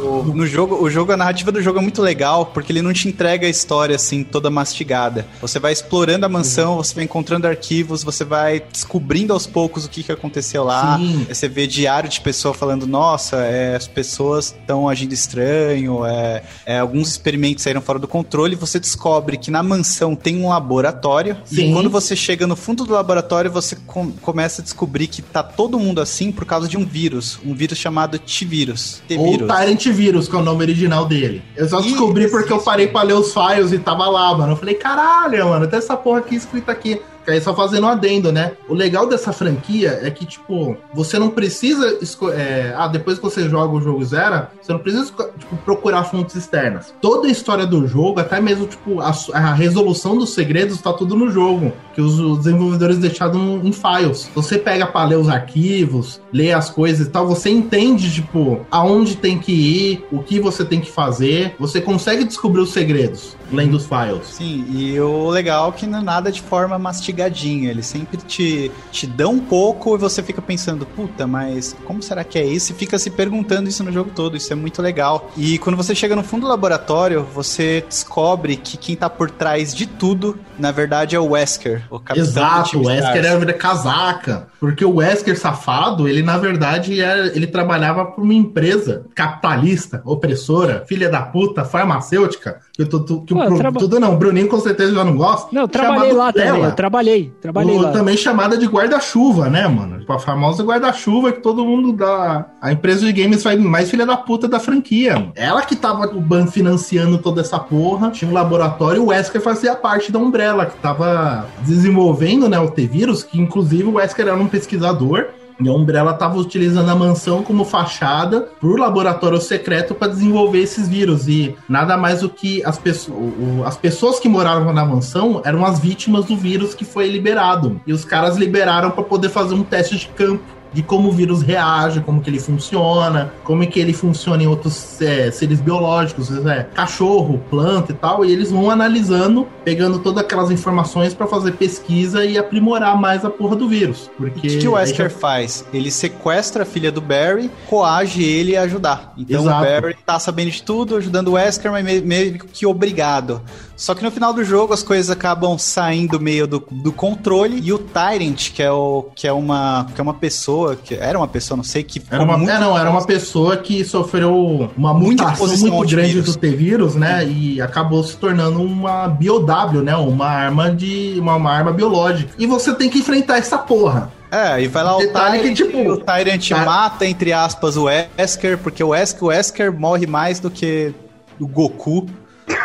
No jogo, o jogo, a narrativa do jogo é muito legal, porque ele não te entrega a história assim toda mastigada. Você vai explorando a mansão, você vai encontrando arquivos, você vai descobrindo aos poucos o que, que aconteceu lá. Sim. Você vê diário de pessoa falando, nossa, é, as pessoas estão agindo estranho, é, é, alguns experimentos saíram fora do controle, você descobre que na mansão tem um laboratório, Sim. e quando você chega no fundo do laboratório, você com- começa a descobrir que tá todo mundo assim por causa de um vírus, um vírus chamado T-vírus. Ou T-vírus. Tyrant Vírus, que é o nome original dele. Eu só descobri porque eu parei pra ler os files e tava lá, mano. Eu falei, caralho, mano, tem essa porra aqui escrita aqui. Aí só fazendo um adendo, né? O legal dessa franquia é que, tipo, você não precisa. é, ah, depois que você joga o jogo zero, você não precisa tipo, procurar fontes externas. Toda a história do jogo, até mesmo, tipo, a, a resolução dos segredos, tá tudo no jogo. Que os, desenvolvedores deixaram em files. Você pega pra ler os arquivos, ler as coisas e tal, você entende, tipo, aonde tem que ir, o que você tem que fazer. Você consegue descobrir os segredos lendo os files. Sim, e o legal é que não é nada de forma mastigadinha. Eles sempre te, te dão um pouco e você fica pensando, puta, mas como será que é isso? E fica se perguntando isso no jogo todo. Isso é muito legal. E quando você chega no fundo do laboratório, você descobre que quem tá por trás de tudo, na verdade, é o Wesker, o capitão do Exato, o Wesker era casaca. Porque o Wesker safado, ele na verdade era, ele trabalhava para uma empresa capitalista, opressora, filha da puta, farmacêutica. Que, eu tô- tô- que o Pô, Bru- traba- tudo não, o Bruninho com certeza já não gosta. Não, eu trabalhei lá também. Eu trabalhei. Trabalhei Ou lá. também chamada de guarda-chuva, né, mano? Tipo, a famosa guarda-chuva que todo mundo dá. A empresa de games faz mais filha da puta da franquia. Ela que tava o ban financiando toda essa porra. Tinha um laboratório, o Wesker fazia parte da Umbrella, que tava desenvolvendo, né, o T-Vírus, que inclusive o Wesker era um pesquisador. E a Umbrella estava utilizando a mansão como fachada para o laboratório secreto para desenvolver esses vírus. E nada mais do que as, pesso- o- o- as pessoas que moravam na mansão eram as vítimas do vírus que foi liberado. E os caras liberaram para poder fazer um teste de campo de como o vírus reage, como que ele funciona, como é que ele funciona em outros é, seres biológicos, é, cachorro, planta e tal, e eles vão analisando, pegando todas aquelas informações para fazer pesquisa e aprimorar mais a porra do vírus. O Porque que, que o Wesker já- faz? Ele sequestra a filha do Barry, coage ele a ajudar. Então Exato. o Barry tá sabendo de tudo, ajudando o Wesker, mas meio que obrigado. Só que no final do jogo as coisas acabam saindo meio do, do controle e o Tyrant, que é, o, que é uma que é uma pessoa, que era uma pessoa, não sei, que Era uma, é, não, era uma pessoa que sofreu uma mutação muito grande vírus. do T-vírus, né? E acabou se tornando uma BioW, né? Uma arma de. Uma, uma arma biológica. E você tem que enfrentar essa porra. É, e vai lá o Tyrant, que, tipo, o Tyrant tá- mata, entre aspas, o Wesker, porque o Wesker, o Wesker morre mais do que o Goku.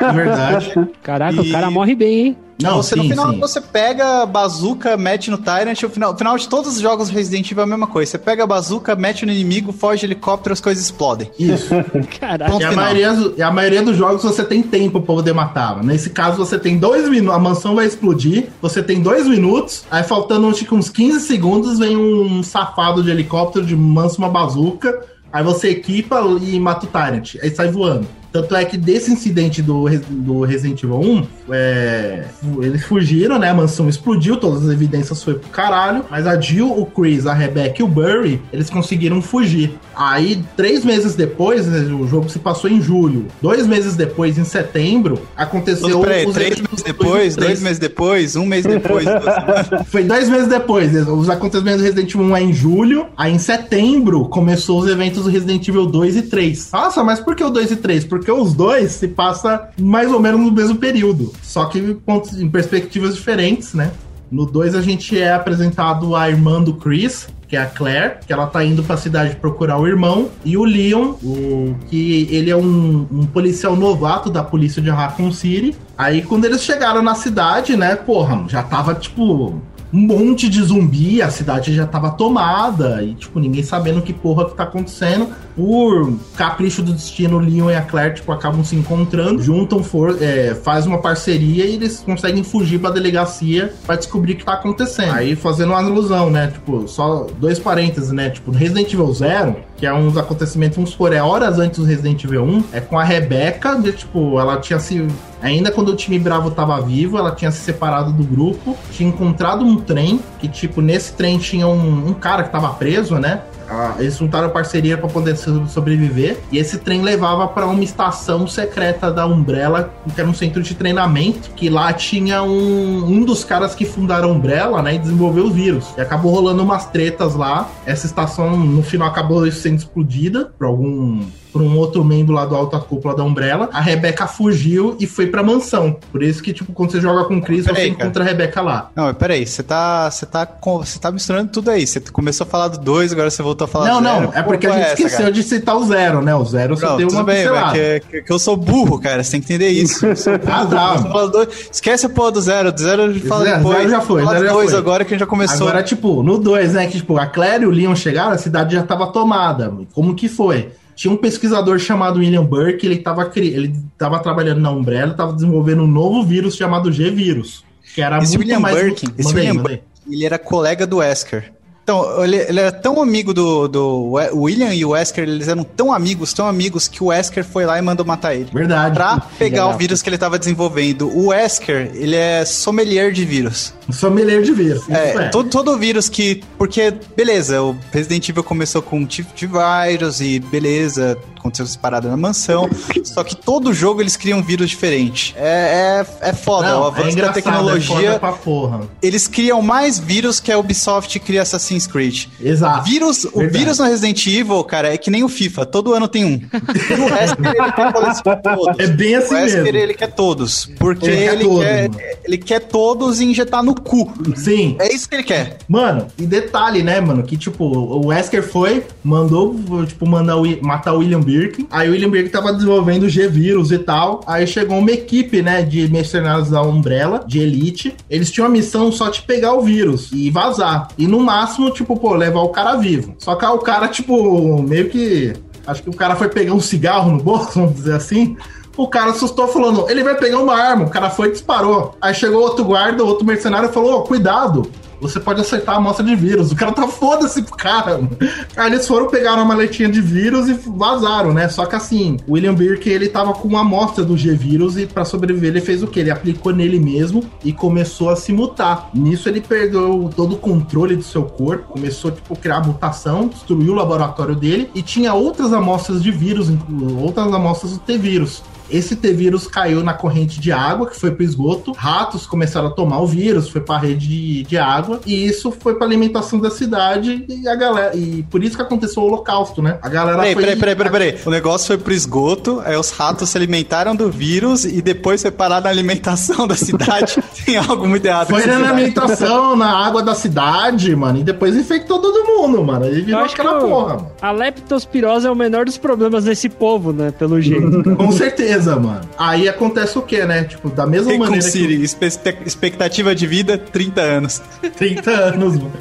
É verdade. Caraca, E- o cara morre bem, hein? Não, você, sim, no final, sim. você pega a bazuca, mete no Tyrant, o final, o final de todos os jogos Resident Evil é a mesma coisa. Você pega a bazuca, mete no inimigo, foge de helicóptero, as coisas explodem. Isso. Caraca. E a, maioria, e a maioria dos jogos você tem tempo pra poder matar. Nesse caso, você tem dois minutos, a mansão vai explodir, você tem dois minutos, aí faltando acho que uns 15 segundos, vem um safado de helicóptero de manso uma bazuca, aí você equipa e mata o Tyrant, aí sai voando. Tanto é que desse incidente do, do Resident Evil 1, é, eles fugiram, né? A mansão explodiu, todas as evidências foi pro caralho. Mas a Jill, o Chris, a Rebecca e o Burry, eles conseguiram fugir. Aí, três meses depois, né, o jogo se passou em julho. Dois meses depois, em setembro, aconteceu. Então, peraí, três meses depois, 2003. dois meses depois, um mês depois. Foi dois meses depois. Os acontecimentos do Resident Evil 1 é em julho. Aí em setembro começou os eventos do Resident Evil 2 e 3. Nossa, mas por que o 2 e 3? Porque os dois se passa mais ou menos no mesmo período. Só que em perspectivas diferentes, né? No 2 a gente é apresentado a irmã do Chris, que é a Claire, que ela tá indo pra cidade procurar o irmão, e o Leon, o, que ele é um, um policial novato da polícia de Raccoon City. Aí quando eles chegaram na cidade, né, porra, já tava tipo um monte de zumbi, a cidade já tava tomada, e tipo, ninguém sabendo que porra que tá acontecendo. Por capricho do destino, Leon e a Claire, tipo, acabam se encontrando, juntam, for, é, faz uma parceria e eles conseguem fugir pra delegacia pra descobrir o que tá acontecendo. Aí fazendo uma alusão, né? Tipo, só dois parênteses, né? Tipo, Resident Evil Zero, que é uns acontecimentos, vamos supor, é horas antes do Resident Evil 1, é com a Rebeca, de, tipo, ela tinha se. Ainda quando o time Bravo tava vivo, ela tinha se separado do grupo, tinha encontrado um trem, que, tipo, nesse trem tinha um, um cara que tava preso, né? Ah, eles juntaram parceria para poder so- sobreviver. E esse trem levava para uma estação secreta da Umbrella, que era um centro de treinamento. Que lá tinha um, um dos caras que fundaram a Umbrella, né? E desenvolveu o vírus. E acabou rolando umas tretas lá. Essa estação, no final, acabou sendo explodida por algum por um outro membro lá do alta cúpula da Umbrella. A Rebeca fugiu e foi pra mansão. Por isso que, tipo, quando você joga com o Chris, Peraí, você cara. encontra a Rebeca lá. Não, mas peraí, você tá, você tá, você tá misturando tudo aí. Você começou a falar do 2, agora você voltou a falar não, do zero. não, é Pô, porque a qual gente é essa, esqueceu cara? de citar o zero, né? O zero só Não, deu tudo uma bem, pincelada. velho, que, que- eu sou burro, cara. Você tem que entender isso. Burro. Ah, tá. Do dois- Esquece a porra do zero. Do zero a gente fala Zero- depois. zero já foi, Fala zero do já dois foi. agora que a gente já começou. Agora, tipo, no 2, né? Que, tipo, a Claire e o Leon chegaram, a cidade já tava tomada. Como que foi? Tinha um pesquisador chamado William Burke, ele tava, cri... ele tava trabalhando na Umbrella, tava desenvolvendo um novo vírus chamado G-Vírus. Que era Esse muito William mais... Burke, esse William aí. Ele era colega do Wesker. Então, ele, ele era tão amigo do, do William e o Wesker, eles eram tão amigos, tão amigos, que o Wesker foi lá e mandou matar ele. Verdade. Pra pegar o vírus que ele tava desenvolvendo. O Wesker, ele é sommelier de vírus. da- Sommelier de vírus. Isso É, é. Todo, todo vírus que. Porque, beleza, o Resident Evil começou com tipo de vírus e beleza, aconteceu essa parada na mansão. só que todo jogo eles criam um vírus diferente. É, é, é foda, Não, o é avanço da é tecnologia. foda pra porra. eles criam mais vírus que a Ubisoft cria Assassin's Creed. Exato. Vírus, o vírus no Resident Evil, cara, é que nem o FIFA. Todo ano tem um. E o Wesker, ele quer colecionar todos. É bem assim o Wesker, mesmo. ele quer todos. Porque Ele quer ele, todos, quer, ele quer todos e injetar no cu. Sim. É isso que ele quer. Mano, e detalhe, né, mano, que tipo, o Wesker foi, mandou, tipo, mandar matar o William Birkin. Aí o William Birkin tava desenvolvendo o G-Vírus e tal. Aí chegou uma equipe, né, de mercenários da Umbrella, de elite. Eles tinham a missão só de pegar o vírus e vazar. E no máximo, tipo, pô, levar o cara vivo. Só que o cara, tipo, meio que. Acho que o cara foi pegar um cigarro no bolso, vamos dizer assim. O cara assustou falando, ele vai pegar uma arma. O cara foi e disparou. Aí chegou outro guarda, outro mercenário falou: "Ô, cuidado, você pode acertar a amostra de vírus. O cara tá foda-se pro cara. mano. Aí eles foram, pegaram a maletinha de vírus e vazaram, né? Só que assim, o William Birk, ele tava com uma amostra do G-Vírus e pra sobreviver ele fez o quê? Ele aplicou nele mesmo e começou a se mutar. Nisso ele perdeu todo o controle do seu corpo, começou, tipo, a criar mutação, destruiu o laboratório dele e tinha outras amostras de vírus, outras amostras do T-Vírus. Esse T-vírus caiu na corrente de água, que foi pro esgoto. Ratos começaram a tomar o vírus, foi pra rede de, de água. E isso foi pra alimentação da cidade. E a galera. E por isso que aconteceu o holocausto, né? A galera Peraí, foi. peraí, peraí, peraí, peraí. O negócio foi pro esgoto, aí os ratos se alimentaram do vírus e depois foi parar na alimentação da cidade. Tem algo muito errado Foi na alimentação, na água da cidade, mano. E depois infectou todo mundo, mano. E Eu virou acho que aquela porra, mano. a leptospirose é o menor dos problemas desse povo, né? Pelo jeito. Com certeza, mano. Aí acontece o quê, né? Tipo, da mesma Raccoon maneira que. City, espe- expectativa de vida, 30 anos. 30 anos, mano.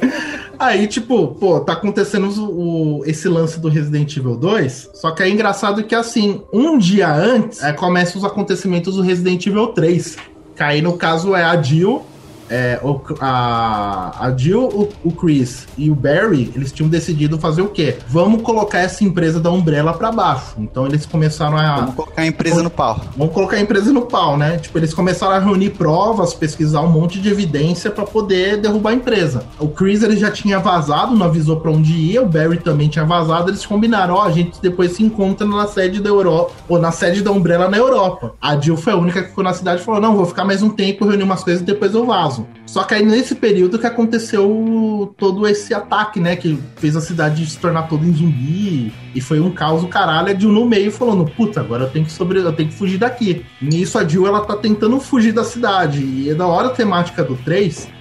Aí, tipo, pô, tá acontecendo o, o- esse lance do Resident Evil 2. Só que é engraçado que, assim, um dia antes, é, começam os acontecimentos do Resident Evil 3. Que aí, no caso, é a Jill. É, o, a, a Jill, o, o Chris e o Barry, eles tinham decidido fazer o quê? Vamos colocar essa empresa da Umbrella pra baixo. Então eles começaram a. Vamos colocar a empresa no pau. Vamos colocar a empresa no pau, né? Tipo, eles começaram a reunir provas, pesquisar um monte de evidência pra poder derrubar a empresa. O Chris ele já tinha vazado, não avisou pra onde ia, o Barry também tinha vazado, eles combinaram, ó, a gente depois se encontra na sede da Europa, ou na sede da Umbrella na Europa. A Jill foi a única que ficou na cidade e falou: "Não, vou ficar mais um tempo, reunir umas coisas e depois eu vazo". Só que aí nesse período que aconteceu todo esse ataque, né, que fez a cidade se tornar toda em zumbi e foi um caos do caralho, a Jill no meio falando: "Puta, agora eu tenho que sobre, eu tenho que fugir daqui". Nisso a Jill ela tá tentando fugir da cidade. E é da hora a temática do 3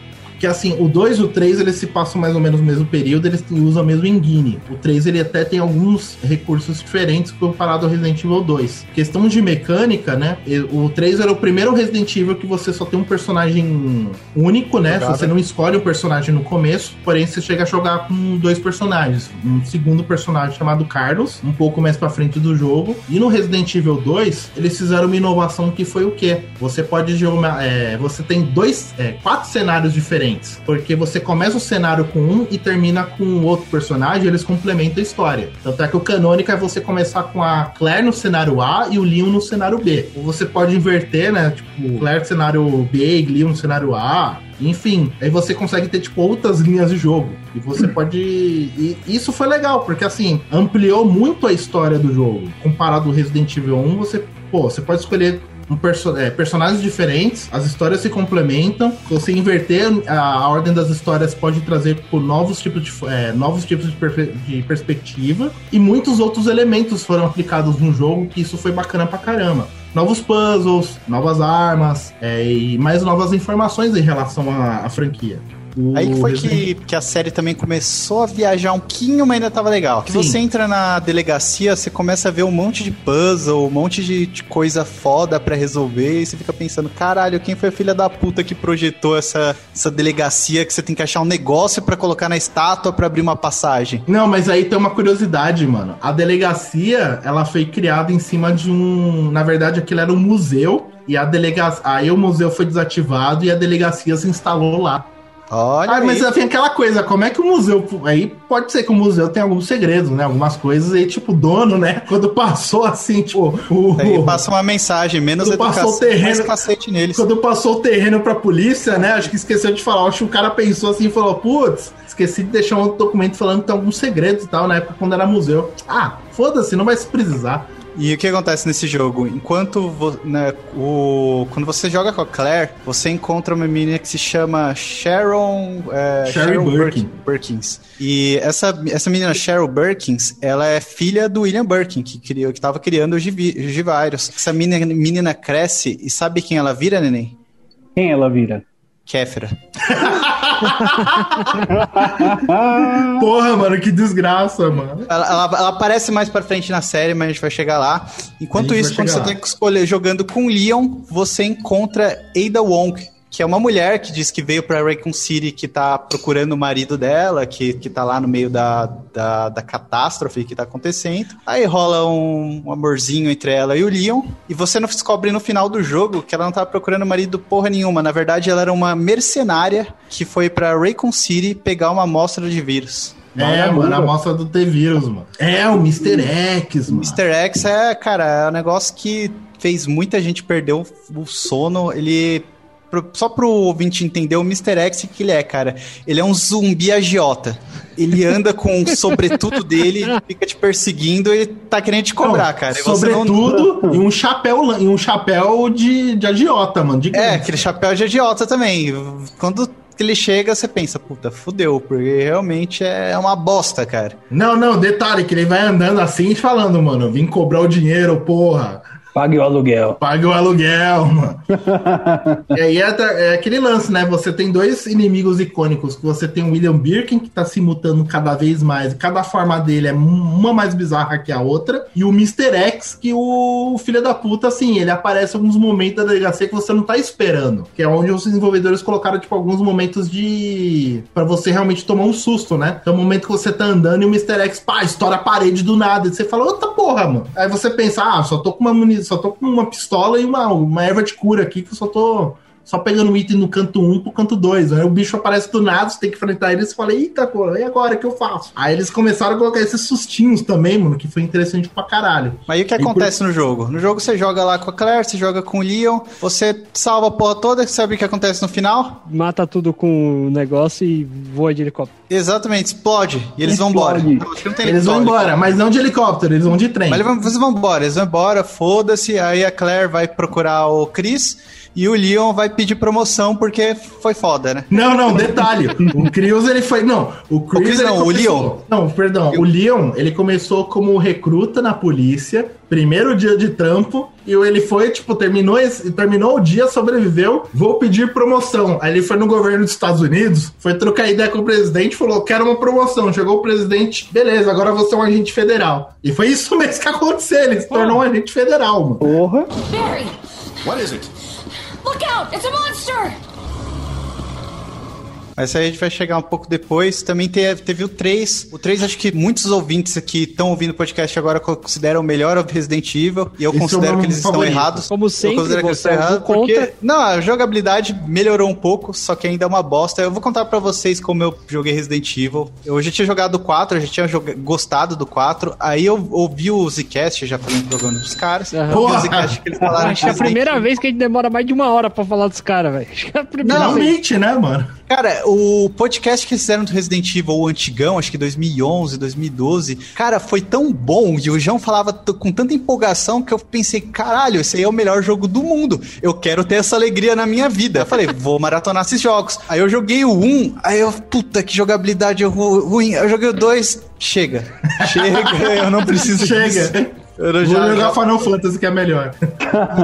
que assim, o 2 e o 3 eles se passam mais ou menos no mesmo período, eles usam o mesmo engine. O 3 ele até tem alguns recursos diferentes comparado ao Resident Evil 2. Questão de mecânica, né? O 3 era o primeiro Resident Evil que você só tem um personagem único, né? Jogável. Você não escolhe um personagem no começo, porém você chega a jogar com dois personagens. Um segundo personagem chamado Carlos, um pouco mais pra frente do jogo. E no Resident Evil 2, eles fizeram uma inovação que foi o quê? Você pode jogar. é, você tem dois, é, quatro cenários diferentes. Porque você começa o cenário com um e termina com outro personagem, eles complementam a história. Tanto é que o canônico é você começar com a Claire no cenário A e o Leon no cenário B. Ou você pode inverter, né? Tipo, Claire no cenário B e Leon no cenário A. Enfim, aí você consegue ter, tipo, outras linhas de jogo. E você pode. E isso foi legal, porque assim, ampliou muito a história do jogo. Comparado ao Resident Evil 1, você, pô, você pode escolher um perso é, personagens diferentes, as histórias se complementam. Você inverter a, a ordem das histórias, pode trazer por novos tipos de, é, novos tipos de, de perspectiva. E muitos outros elementos foram aplicados no jogo, que isso foi bacana pra caramba. Novos puzzles, novas armas é, e mais novas informações em relação à franquia. O Aí que foi Resident- que, que a série também começou a viajar um pouquinho, mas ainda tava legal. Que você entra na delegacia, você começa a ver um monte de puzzle, um monte de, de coisa foda pra resolver, e você fica pensando, caralho, quem foi a filha da puta que projetou essa, essa delegacia que você tem que achar um negócio pra colocar na estátua pra abrir uma passagem? Não, mas aí tem uma curiosidade, mano. A delegacia, ela foi criada em cima de um. Na verdade, aquilo era um museu. E a delegacia. Aí o museu foi desativado e a delegacia se instalou lá. Olha Ah, mas aí. vem aquela coisa, como é que o museu. Aí pode ser que o museu tenha alguns segredos, né? Algumas coisas, e tipo, o dono, né? Quando passou assim, tipo. O, Aí passa uma mensagem, menos Quando passou educação, o terreno- mais cacete neles. Quando passou o terreno pra polícia, né? Acho que esqueceu de falar. Acho que o cara pensou assim e falou: putz, esqueci de deixar um documento falando que tem alguns segredos e tal, na época quando era museu. Ah, foda-se, não vai se precisar. E o que acontece nesse jogo? Enquanto vo- né, o, quando você joga com a Claire, você encontra uma menina que se chama Sharon, é, Sharon Birkin. Birkin- Birkins. E essa, essa menina Cheryl Birkins, ela é filha do William Birkin, que criou, que estava criando os Givi- os Givários. Essa menina, menina cresce e sabe quem ela vira, neném? Quem ela vira? Kéfera. Porra, mano, que desgraça, mano. Ela, ela- ela aparece mais pra frente na série, mas a gente vai chegar lá. Enquanto isso, quando você chegar tem lá. que escolher jogando com Leon, você encontra Ada Wong, que é uma mulher que diz que veio pra Raccoon City, que tá procurando o marido dela, que, que tá lá no meio da, da, da catástrofe que tá acontecendo. Aí rola um, um amorzinho entre ela e o Leon, e você não descobre no final do jogo que ela não tava procurando o marido porra nenhuma. Na verdade, ela era uma mercenária que foi pra Raccoon City pegar uma amostra de vírus. É, mano, a amostra do T-Vírus, mano. É, o Mr. X, mano. Mr. X é, cara, é um negócio que fez muita gente perder o, o sono. Ele. Pro- Só pro ouvinte entender, o Mr. X que ele é, cara. Ele é um zumbi agiota. Ele anda com o sobretudo dele, fica te perseguindo e tá querendo te cobrar, Não, cara. E você não- Sobretudo, e um chapéu, e um chapéu de, de agiota, mano. De É, aquele chapéu de idiota também. Quando ele chega, você pensa, puta, fudeu, porque realmente é uma bosta, cara. Não, não, detalhe, que ele vai andando assim e falando, mano, vim cobrar o dinheiro, porra. Pague o aluguel. Pague o aluguel, mano. e aí é, é aquele lance, né? Você tem dois inimigos icônicos, você tem o William Birkin, que tá se mutando cada vez mais, cada forma dele é uma mais bizarra que a outra, e o Mr. X, que o filho da puta, assim, ele aparece em alguns momentos da delegacia que você não tá esperando, que é onde os desenvolvedores colocaram, tipo, alguns momentos de... pra você realmente tomar um susto, né? Então, o momento que você tá andando e o Mr. X, pá, estoura a parede do nada, e você fala, outra porra, mano. Aí você pensa, ah, só tô com uma munição, só tô com uma pistola e uma, uma erva de cura aqui, que eu só tô só pegando um item no canto 1 pro canto 2. Aí o bicho aparece do nada, você tem que enfrentar ele e você fala, eita, pô, e agora o que eu faço? Aí eles começaram a colocar esses sustinhos também, mano, que foi interessante pra caralho. Mas aí o que E por- acontece no jogo? No jogo você joga lá com a Claire, você joga com o Leon, você salva a porra toda, sabe o que acontece no final? Mata tudo com o negócio e voa de helicóptero. Exatamente, explode. E eles vão embora. Tem Eles vão embora, mas não de helicóptero, eles vão de trem. Mas eles vão, eles vão embora, eles vão embora, foda-se. Aí a Claire vai procurar o Chris e o Leon vai pedir promoção porque foi foda, né? Não, não, detalhe. O Krios, ele foi. Não, o Chris. Chris ele não, o começou- Leon. Não, perdão. O Leon, ele começou como recruta na polícia, primeiro dia de trampo, e ele foi, tipo, terminou, esse, terminou o dia, sobreviveu, vou pedir promoção. Aí ele foi no governo dos Estados Unidos, foi trocar ideia com o presidente, falou: quero uma promoção. Chegou o presidente, beleza, agora você é um agente federal. E foi isso mesmo que aconteceu, ele se tornou um agente federal, mano. Porra. Barry! What is it? Look out! It's a monster! Mas aí a gente vai chegar um pouco depois. Também teve, teve o 3. O 3, acho que muitos ouvintes aqui estão ouvindo o podcast agora consideram o melhor Resident Evil. E eu Esse é considero meu que eles estão favorito. errados. Como Eu sempre, considero que eles você estão é errados porque... Não, a jogabilidade melhorou um pouco, só que ainda é uma bosta. Eu vou contar pra vocês como eu joguei Resident Evil. Eu já tinha jogado o 4, eu já tinha joga- gostado do 4. Aí eu ouvi o Zcast, já falando jogando dos caras. Eu ouvi o Porra! Zcast que eles falaram Acho que é a primeira vez que a gente demora mais de uma hora pra falar dos caras, velho. Acho que é a primeira Não, vez. Finalmente, né, mano? Cara, o podcast que fizeram do Resident Evil, o antigão, acho que 2011, 2012, cara, foi tão bom e o João falava com tanta empolgação que eu pensei, caralho, esse aí é o melhor jogo do mundo. Eu quero ter essa alegria na minha vida. Eu falei, vou maratonar esses jogos. Aí eu joguei o 1, aí eu, puta, que jogabilidade ru- ruim. Eu joguei o 2, chega. Chega, eu não preciso Chega. disso. Eu Vou já- jogar já- Final Fantasy que é melhor.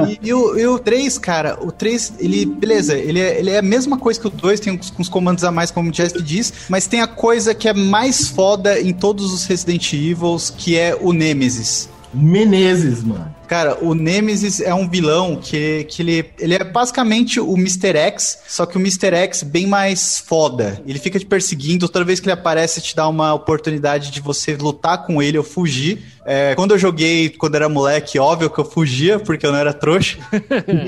e, e o, e o 3, cara, o 3, ele, beleza, ele é, ele é a mesma coisa que o 2, tem uns, uns comandos a mais, como o Jeff diz, mas tem a coisa que é mais foda em todos os Resident Evils, que é o Nemesis. Menezes, mano. Cara, o Nemesis é um vilão que, que ele, ele é basicamente o Mr. X, só que o Mr. X bem mais foda. Ele fica te perseguindo, toda vez que ele aparece, te dá uma oportunidade de você lutar com ele ou fugir. É, quando eu joguei, quando era moleque, óbvio que eu fugia, porque eu não era trouxa.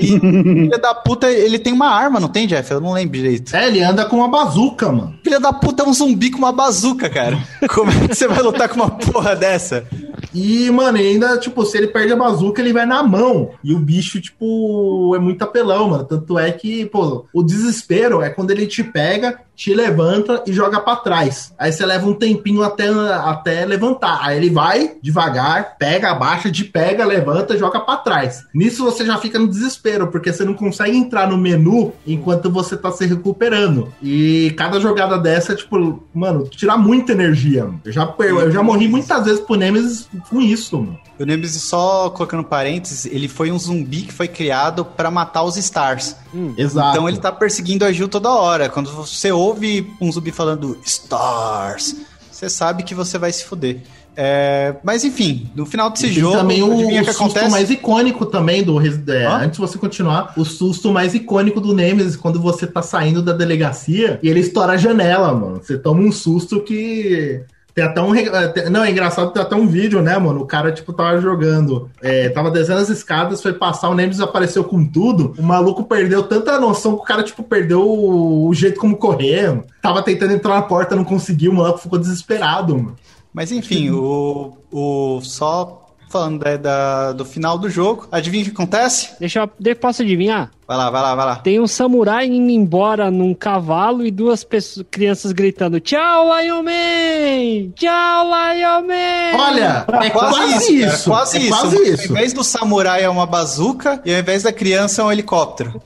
E filho da puta, ele tem uma arma, não tem, Jeff? Eu não lembro direito. É, ele anda com uma bazuca, mano. Filho da puta é um zumbi com uma bazuca, cara. Como é que você vai lutar com uma porra dessa? E, mano, ainda, tipo, se ele perde a bazuca, ele vai na mão. E o bicho, tipo, é muito apelão, mano. Tanto é que, pô, o desespero é quando ele te pega, te levanta e joga pra trás. Aí você leva um tempinho até, até levantar. Aí ele vai devagar, pega, abaixa, te pega, levanta, joga pra trás. Nisso você já fica no desespero, porque você não consegue entrar no menu enquanto você tá se recuperando. E cada jogada dessa, tipo, mano, tira muita energia. Eu já, eu já morri muitas vezes pro Nemesis com isso, mano. O Nemesis, só colocando parênteses, ele foi um zumbi que foi criado pra matar os Stars. Exato. Então ele tá perseguindo a Jill toda hora. Quando você ouve um zumbi falando Stars, você sabe que você vai se fuder. É, mas enfim, no final desse Tem jogo, também o, o que susto acontece? mais icônico também do é? Antes de você continuar, o susto mais icônico do Nemesis, quando você tá saindo da delegacia e ele estoura a janela, mano. Você toma um susto que. Tem até um. é, Não, é engraçado, tem até um vídeo, né, mano? O cara, tipo, tava jogando. é, tava descendo as escadas, foi passar, o Nemesis apareceu com tudo. O maluco perdeu tanta noção que o cara, tipo, perdeu o, o jeito como correr. Tava tentando entrar na porta, não conseguiu, o maluco ficou desesperado, mano. Mas enfim, o, o só falando né, da, do final do jogo, adivinha o que acontece? Deixa eu. de- Posso adivinhar? Vai lá, vai lá, vai lá. Tem um samurai indo embora num cavalo e duas pessoas, crianças gritando: Tchau, Lion Man! Tchau, Lion Man! Olha, é quase, cara, isso. quase é isso. quase Ao isso. invés do samurai é uma bazuca e ao invés da criança é um helicóptero.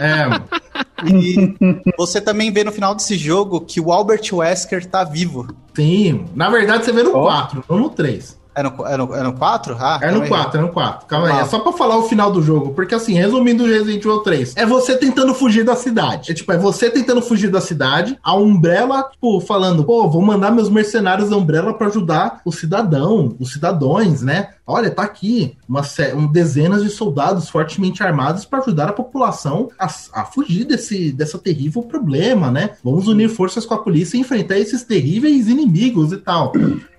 É, mano. E você também vê no final desse jogo que o Albert Wesker tá vivo. Sim, na verdade você vê no. 4, não no 3. É no, é no, é no 4? Ah, É no calma aí. 4, é no 4. Calma aí, é só pra falar o final do jogo. Porque assim, resumindo o Resident Evil 3, é você tentando fugir da cidade. É tipo, é você tentando fugir da cidade, a Umbrella, tipo, falando, pô, vou mandar meus mercenários da Umbrella pra ajudar o cidadão, os cidadãos, né? Olha, tá aqui uma, um, dezenas de soldados fortemente armados pra ajudar a população a, a fugir desse, dessa terrível problema, né? Vamos unir forças com a polícia e enfrentar esses terríveis inimigos e tal.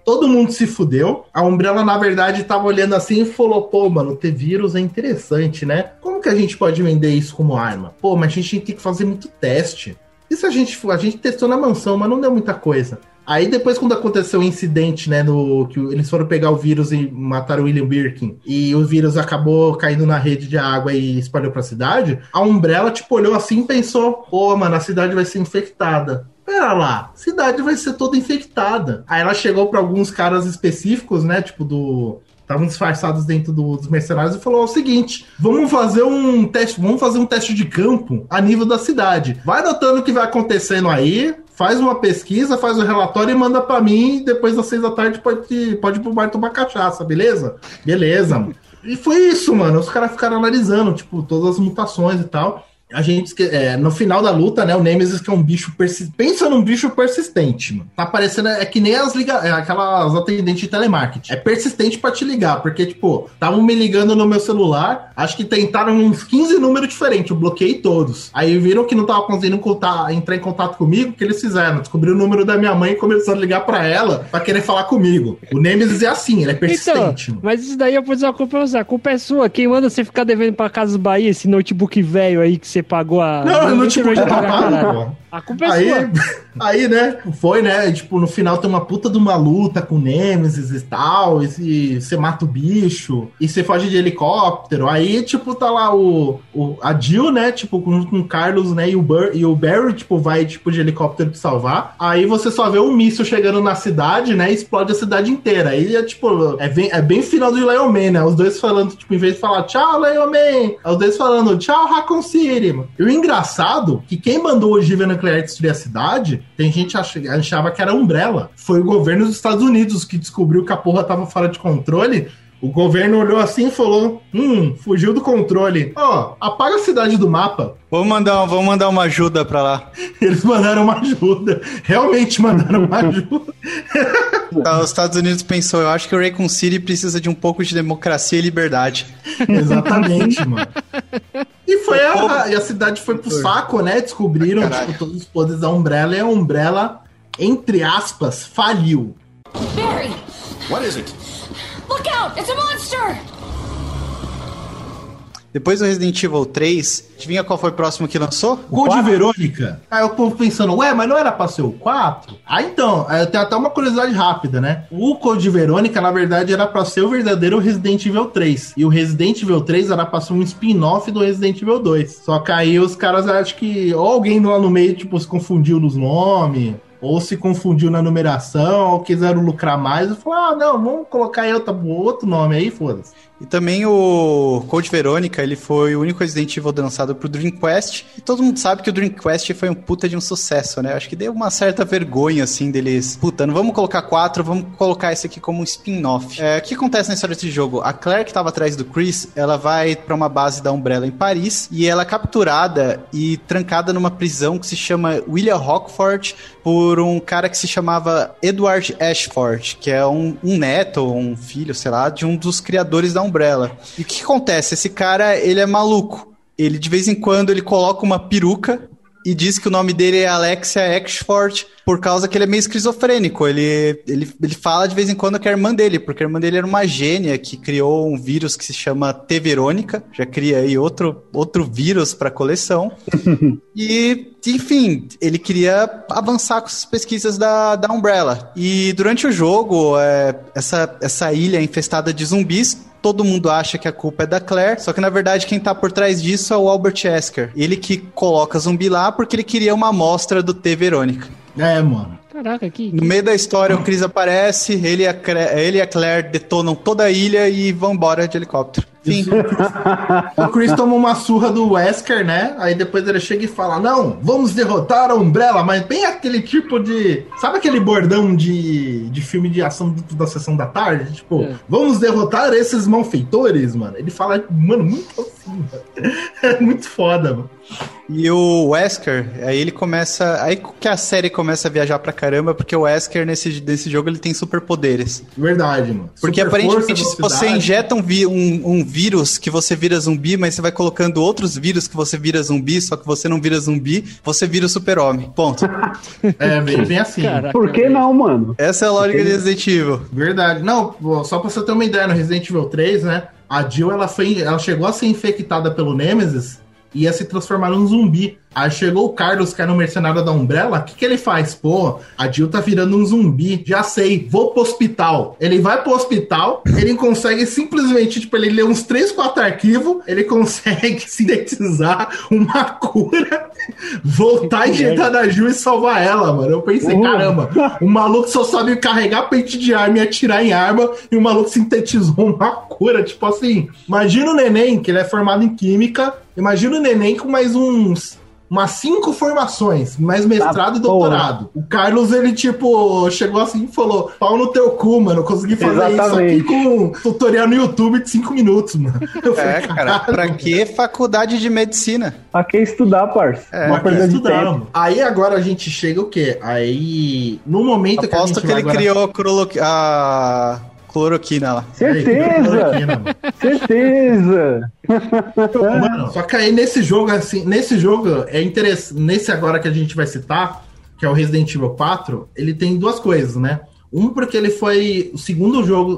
Todo mundo se fudeu. A Umbrella, na verdade, tava olhando assim e falou: pô, mano, ter vírus é interessante, né? Como que a gente pode vender isso como arma? Pô, mas a gente tem que fazer muito teste. Se a gente a gente testou na mansão, mas não deu muita coisa. Aí depois, quando aconteceu o incidente, né, no, que eles foram pegar o vírus e mataram o William Birkin, e o vírus acabou caindo na rede de água e espalhou pra cidade, a Umbrella, tipo, olhou assim e pensou, pô, mano, a cidade vai ser infectada. Pera lá, cidade vai ser toda infectada. Aí ela chegou pra alguns caras específicos, né, tipo do... Estavam disfarçados dentro do- dos mercenários e falou "Ó, o seguinte: vamos fazer um teste, vamos fazer um teste de campo a nível da cidade. Vai notando o que vai acontecendo aí, faz uma pesquisa, faz o relatório e manda pra mim. Depois das seis da tarde pode, pode ir pro bar tomar cachaça, beleza? Beleza, mano. E foi isso, mano. Os caras ficaram analisando, tipo, todas as mutações e tal. A gente, é, no final da luta, né, o Nemesis que é um bicho persistente. Pensa num bicho persistente, mano. Tá parecendo, é que nem as liga, é, aquelas atendentes de telemarketing. É persistente pra te ligar, porque, tipo, estavam me ligando no meu celular, acho que tentaram uns 15 números diferentes, eu bloqueei todos. Aí viram que não tava conseguindo contar, entrar em contato comigo, o que eles fizeram? Descobriram o número da minha mãe e começaram a ligar pra ela pra querer falar comigo. O Nemesis é assim, ele é Então, persistente, mano. mas isso daí eu vou dizer uma culpa pra você. A culpa é sua. Quem manda você ficar devendo pra Casas Bahia, esse notebook velho aí que você pagou a. Não, eu não te pagar, caralho. A culpa é Aí, sua. aí, né, foi, né? Tipo, no final tem uma puta de uma luta com Nemesis e tal, e você mata o bicho, e você foge de helicóptero. Aí, tipo, tá lá o, o a Jill, né? Tipo, com, com o Carlos, né? E o, Bur, e o Barry, tipo, vai tipo de helicóptero te salvar. Aí você só vê um míssil chegando na cidade, né? E explode a cidade inteira. Aí é tipo, é bem, é bem final do Lion Man, né? Os dois falando, tipo, em vez de falar tchau, Lion Man, é os dois falando tchau, Raccoon City, mano. E o engraçado que quem mandou ogiva nuclear destruir a cidade, tem gente que achava que era Umbrella. Foi o governo dos Estados Unidos que descobriu que a porra tava fora de controle. O governo olhou assim e falou: Hum, fugiu do controle. Ó, apaga a cidade do mapa. Vamos mandar, vamos mandar uma ajuda pra lá. Eles mandaram uma ajuda. Realmente mandaram uma ajuda. Os Estados Unidos pensou, eu acho que o Raycon City precisa de um pouco de democracia e liberdade. Exatamente, mano. E foi a, e a cidade foi pro saco, né? Descobriram Caralho. tipo, todos os poderes da Umbrella e a Umbrella, entre aspas, faliu. Barry! What is it? Look out! It's a monster! Depois do Resident Evil 3, adivinha qual foi o próximo que lançou? Code Verônica. Aí o povo pensando, ué, mas não era pra ser o 4? Ah, então, é, tem até uma curiosidade rápida, né? O Code Verônica, na verdade, era pra ser o verdadeiro Resident Evil 3. E o Resident Evil 3 era pra ser um spin-off do Resident Evil 2. Só que aí os caras acham que ou alguém lá no meio, tipo, se confundiu nos nomes. Ou se confundiu na numeração, ou quiseram lucrar mais, e falaram, ah, não, vamos colocar aí outro, nome aí, foda-se. E também o Code Verônica, ele foi o único Resident Evil lançado pro Dreamcast. E todo mundo sabe que o Dreamcast foi um puta de um sucesso, né? Acho que deu uma certa vergonha, assim, deles. Puta, não vamos colocar quatro, vamos colocar esse aqui como um spin-off. É, o que acontece na história desse jogo? A Claire, que tava atrás do Chris, ela vai pra uma base da Umbrella em Paris. E ela é capturada e trancada numa prisão que se chama William Rockford por um cara que se chamava Edward Ashford, que é um, um neto ou um filho, sei lá, de um dos criadores da Umbrella. E o que acontece? Esse cara, ele é maluco. Ele, de vez em quando, ele coloca uma peruca e diz que o nome dele é Alexia Ashford por causa que ele é meio esquizofrênico. Ele, ele, ele fala de vez em quando que é a irmã dele, porque a irmã dele era uma gênia que criou um vírus que se chama T. Verônica. Já cria aí outro, outro vírus para coleção. e, enfim, ele queria avançar com as pesquisas da, da Umbrella. E durante o jogo, é, essa, essa ilha infestada de zumbis todo mundo acha que a culpa é da Claire, só que na verdade quem tá por trás disso é o Albert Esker. Ele que coloca zumbi lá porque ele queria uma amostra do T. Verônica. É, mano. Caraca, que. No meio da história, o Chris aparece, ele e a, Cre- ele e a Claire detonam toda a ilha e vão embora de helicóptero. Fim. O Chris toma uma surra do Wesker, né? Aí depois ele chega e fala: Não, vamos derrotar a Umbrella, mas bem aquele tipo de. Sabe aquele bordão de, de filme de ação da sessão da tarde? Tipo, É. vamos derrotar esses malfeitores, mano. Ele fala, mano, muito assim, mano. É muito foda, mano. E o Wesker, aí ele começa. Aí que a série começa a viajar pra caramba, porque o Wesker nesse, nesse jogo ele tem superpoderes. Verdade, mano. Porque Super aparentemente, força, se você injeta um, vi- um- um vírus que você vira zumbi, mas você vai colocando outros vírus que você vira zumbi, só que você não vira zumbi, você vira o super-homem. Ponto. É, bem, bem assim. Caraca. Por que não, mano? Essa é a lógica de Resident Evil. Verdade. Não, só pra você ter uma ideia, no Resident Evil 3, né? A Jill, ela, foi, ela chegou a ser infectada pelo Nemesis ia se transformar num zumbi. Aí chegou o Carlos, que era um mercenário da Umbrella. O que, que ele faz? Pô, a Jill tá virando um zumbi. Já sei, vou pro hospital. Ele vai pro hospital, ele consegue simplesmente, tipo, ele lê uns 3, 4 arquivos, ele consegue sintetizar uma cura, voltar e injetar na Jill e salvar ela, mano. Eu pensei, caramba, o maluco só sabe carregar pente de arma e atirar em arma, e o maluco sintetizou uma cura. Tipo assim, imagina o neném, que ele é formado em química, imagina o neném com mais uns. Umas cinco formações, mais mestrado Ah, e doutorado. O Carlos, ele, tipo, chegou assim e falou: pau no teu cu, mano. Eu consegui fazer Exatamente. isso aqui com um tutorial no YouTube de cinco minutos, mano. Eu É, falei, cara, pra "Caralho, que faculdade de medicina? Pra que estudar, parça? É, Uma Pra que perda de estudar, tempo. mano? Aí agora a gente chega o quê? Aí, no momento que a Aposto que vai ele agora- criou a cloroquina lá. Certeza! Certeza! Mano, só que aí nesse jogo, assim, nesse jogo é interessante. Nesse agora que a gente vai citar, que é o Resident Evil 4, ele tem duas coisas, né? Um porque ele foi o segundo jogo,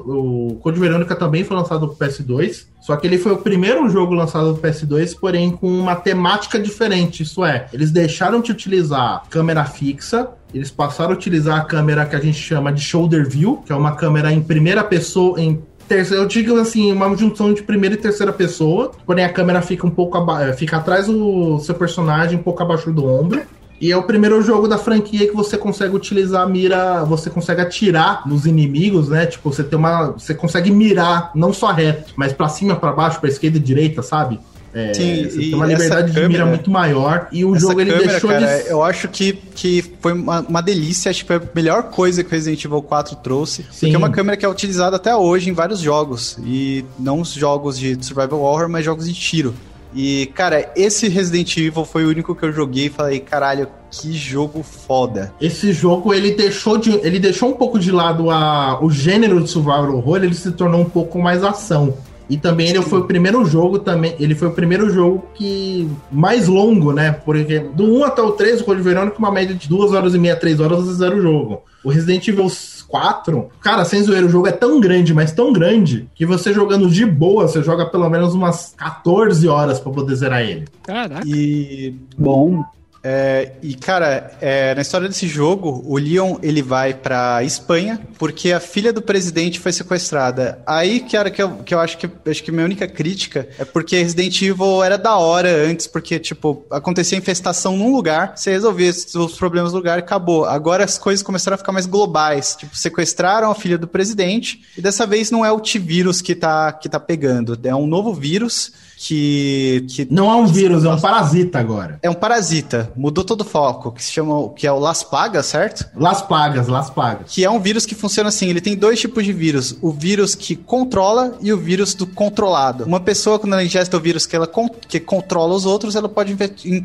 o Code Verônica também foi lançado pro PS2, só que ele foi o primeiro jogo lançado pro PS2, porém com uma temática diferente, isso é, eles deixaram de utilizar câmera fixa, eles passaram a utilizar a câmera que a gente chama de shoulder view, que é uma câmera em primeira pessoa, em terceira, eu digo assim, uma junção de primeira e terceira pessoa, porém a câmera fica um pouco aba- fica atrás do seu personagem, um pouco abaixo do ombro. E é o primeiro jogo da franquia que você consegue utilizar a mira, você consegue atirar nos inimigos, né? Tipo, você tem uma, você consegue mirar não só reto, mas pra cima, pra baixo, pra esquerda e direita, sabe? É, Sim, você tem uma liberdade de mira câmera- muito maior e o jogo ele câmera, deixou cara, de eu acho que, que foi uma, uma delícia, tipo, é a melhor coisa que o Resident Evil 4 trouxe. Sim. Porque é uma câmera que é utilizada até hoje em vários jogos. E não os jogos de survival horror, mas jogos de tiro. E, cara, esse Resident Evil foi o único que eu joguei e falei, caralho, que jogo foda. Esse jogo ele deixou de, ele deixou um pouco de lado a, o gênero de survival horror, ele se tornou um pouco mais ação. E também ele foi o primeiro jogo também, ele foi o primeiro jogo que mais longo, né? Porque do 1 até o 3, o Code Verônica, uma média de 2 horas e meia, 3 horas você o jogo. O Resident Evil 4, cara, sem zoeira, o jogo é tão grande, mas tão grande, que você jogando de boa, você joga pelo menos umas 14 horas pra poder zerar ele. Caraca. E Bom, É, e cara, é, na história desse jogo, o Leon ele vai pra Espanha porque a filha do presidente foi sequestrada. Aí, cara, que eu, que eu acho que acho que minha única crítica é porque Resident Evil era da hora antes, porque tipo acontecia infestação num lugar, você resolvia os problemas do lugar e acabou. Agora as coisas começaram a ficar mais globais. Tipo, sequestraram a filha do presidente e dessa vez não é o T-vírus que tá que tá pegando, é um novo vírus que que Não é um vírus, é um parasita agora. é um parasita, mudou todo o foco, que se chama, que é o Las Plagas, certo? Las Plagas, Las Plagas. Que é um vírus que funciona assim, ele tem dois tipos de vírus, o vírus que controla e o vírus do controlado. Uma pessoa, quando ela ingesta o vírus que ela que controla os outros, ela pode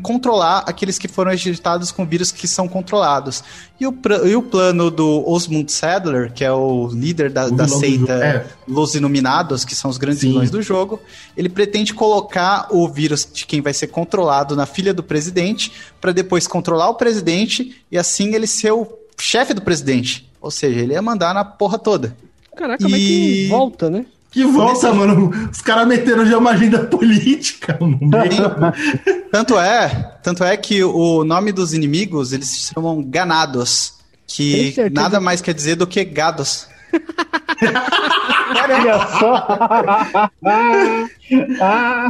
controlar aqueles que foram injetados com vírus que são controlados. E o, e o plano do Osmund Sadler, que é o líder da, O da seita é. Los Iluminados, que são os grandes Sim. vilões do jogo, ele pretende colocar o vírus de quem vai ser controlado na filha do presidente, para depois controlar o presidente e assim ele ser o chefe do presidente. Ou seja, ele ia mandar na porra toda. Caraca, como é que E- volta, né? Que volta, mano. Os caras meteram já uma agenda política no meio. Tanto é, tanto é que o nome dos inimigos, eles se chamam ganados, que nada mais quer dizer do que gados. olha só.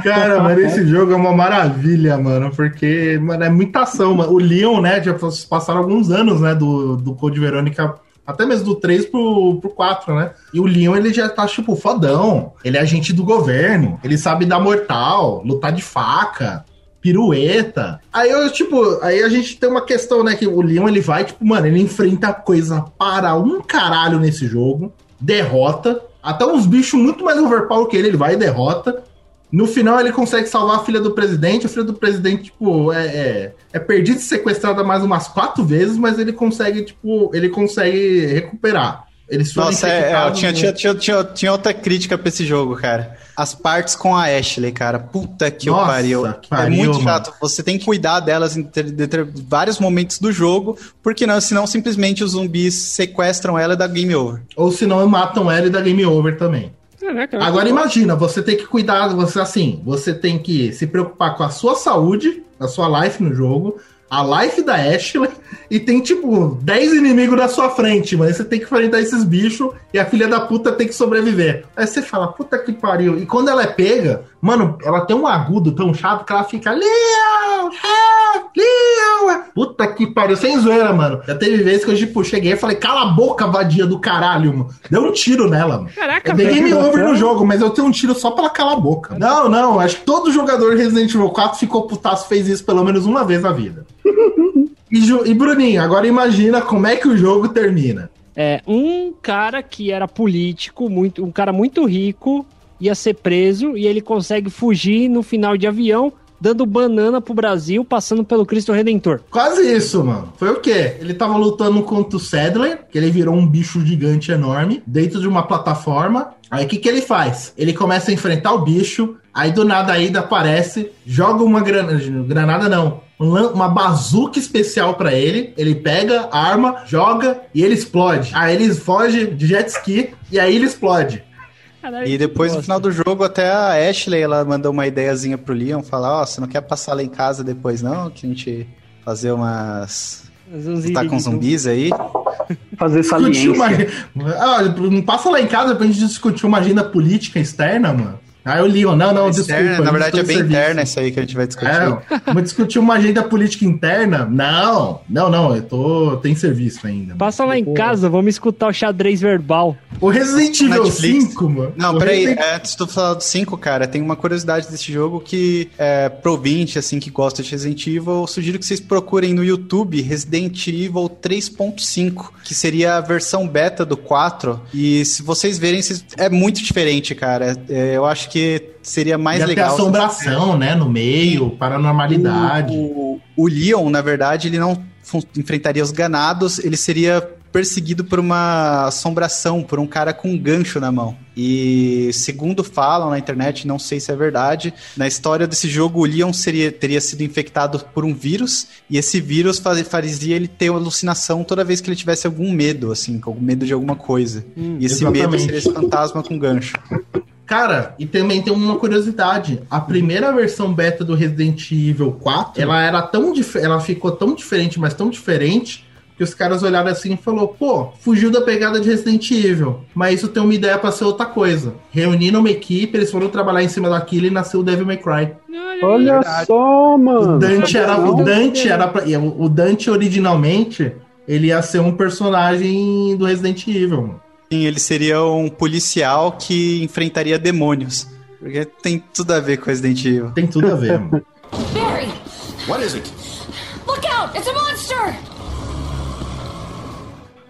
Cara, mano, esse jogo é uma maravilha, mano, porque, mano, é muita ação, mano. O Leon, né, já passaram alguns anos, né, do, do Code Verônica, até mesmo do 3 pro, pro 4, né? E o Leon, ele já tá, tipo, fodão. Ele é agente do governo, ele sabe dar mortal, lutar de faca, pirueta. Aí eu, tipo, aí a gente tem uma questão, né, que o Leon, ele vai, tipo, mano, ele enfrenta coisa para um caralho nesse jogo, derrota, até uns bichos muito mais overpower que ele, ele vai e derrota. No final, ele consegue salvar a filha do presidente. A filha do presidente, tipo, é, é, é perdida e sequestrada mais umas quatro vezes, mas ele consegue, tipo, ele consegue recuperar. Eles Nossa, é, é, eu tinha, tinha, tinha, tinha, tinha outra crítica pra esse jogo, cara. As partes com a Ashley, cara. Puta que Nossa, pariu. que pariu, É muito mano. chato. Você tem que cuidar delas em ter- ter vários momentos do jogo, porque não, senão simplesmente os zumbis sequestram ela e dá game over. Ou senão matam ela e dá game over também. Caraca, Agora imagina, você tem que cuidar, você assim, você tem que se preocupar com a sua saúde, a sua life no jogo, a life da Ashley, e tem tipo 10 inimigos na sua frente, mas você tem que enfrentar esses bichos e a filha da puta tem que sobreviver. Aí você fala, puta que pariu. E quando ela é pega, mano, ela tem um agudo tão chato que ela fica, Leon, help, Leon. Puta que pariu, sem zoeira, mano. Já teve vezes que eu, tipo, cheguei e falei, cala a boca, vadia do caralho, mano. Deu um tiro nela, mano. Caraca, Eu dei velho. game over no jogo, mas eu tenho um tiro só pra ela calar a boca. Não, não, acho que todo jogador de Resident Evil 4 ficou putaço, fez isso pelo menos uma vez na vida. E, Ju- e Bruninho, agora imagina como é que o jogo termina. É, um cara que era político, muito, um cara muito rico, ia ser preso e ele consegue fugir no final de avião, dando banana pro Brasil, passando pelo Cristo Redentor. Quase isso, mano. Foi o quê? Ele tava lutando contra o Sadler, que ele virou um bicho gigante enorme, dentro de uma plataforma. Aí o que, que ele faz? Ele começa a enfrentar o bicho, Aí do nada a Ida aparece, joga uma granada, granada não, uma bazuca especial pra ele. Ele pega a arma, joga e ele explode. Aí ele foge de jet ski e aí ele explode. E depois, no final do jogo, até a Ashley, ela mandou uma ideiazinha pro Leon, falar, ó, você não quer passar lá em casa depois, não? Que a gente fazer umas... Lutar com zumbis aí. Fazer Discutir uma... saliência. Ah, não passa lá em casa pra gente discutir uma agenda política externa, mano. Aí o Leon, não, não, Externa, desculpa. na eu verdade, é bem em serviço. interna isso aí que a gente vai discutir. É, vamos discutir uma agenda política interna? Não, não, não, eu tô, tem serviço ainda. Passa lá em Pô. casa, vamos escutar o xadrez verbal. O Resident Evil Netflix. 5, mano. Não, peraí, Resident- é, antes de tu falar do 5, cara, tem uma curiosidade desse jogo que é pro ouvinte, assim, que gosta de Resident Evil, eu sugiro que vocês procurem no YouTube Resident Evil 3.5, que seria a versão beta do 4, e se vocês verem, vocês- é muito diferente, cara. É, eu acho que seria mais ter legal... se- assombração, né, no meio, paranormalidade. O, o Leon, na verdade, ele não enfrentaria os ganados, ele seria perseguido por uma assombração, por um cara com um gancho na mão. E segundo falam na internet, não sei se é verdade, na história desse jogo o Leon seria, teria sido infectado por um vírus e esse vírus faz- fazia ele ter uma alucinação toda vez que ele tivesse algum medo, assim, com algum medo de alguma coisa. e esse medo exatamente. seria esse fantasma com gancho. Cara, e também tem uma curiosidade. A primeira versão beta do Resident Evil 4, ela era tão dif- ela ficou tão diferente, mas tão diferente, que os caras olharam assim e falou: "Pô, fugiu da pegada de Resident Evil, mas isso tem uma ideia pra ser outra coisa". Reuniram uma equipe, eles foram trabalhar em cima daquilo e nasceu o Devil May Cry. Olha Verdade. só, mano. O Dante era Não, o Dante era pra- o o Dante originalmente ele ia ser um personagem do Resident Evil. mano. Sim, ele seria um policial que enfrentaria demônios. Porque tem tudo a ver com Resident Evil. Tem tudo a ver, mano. Barry! What is it? Look out! It's a monster!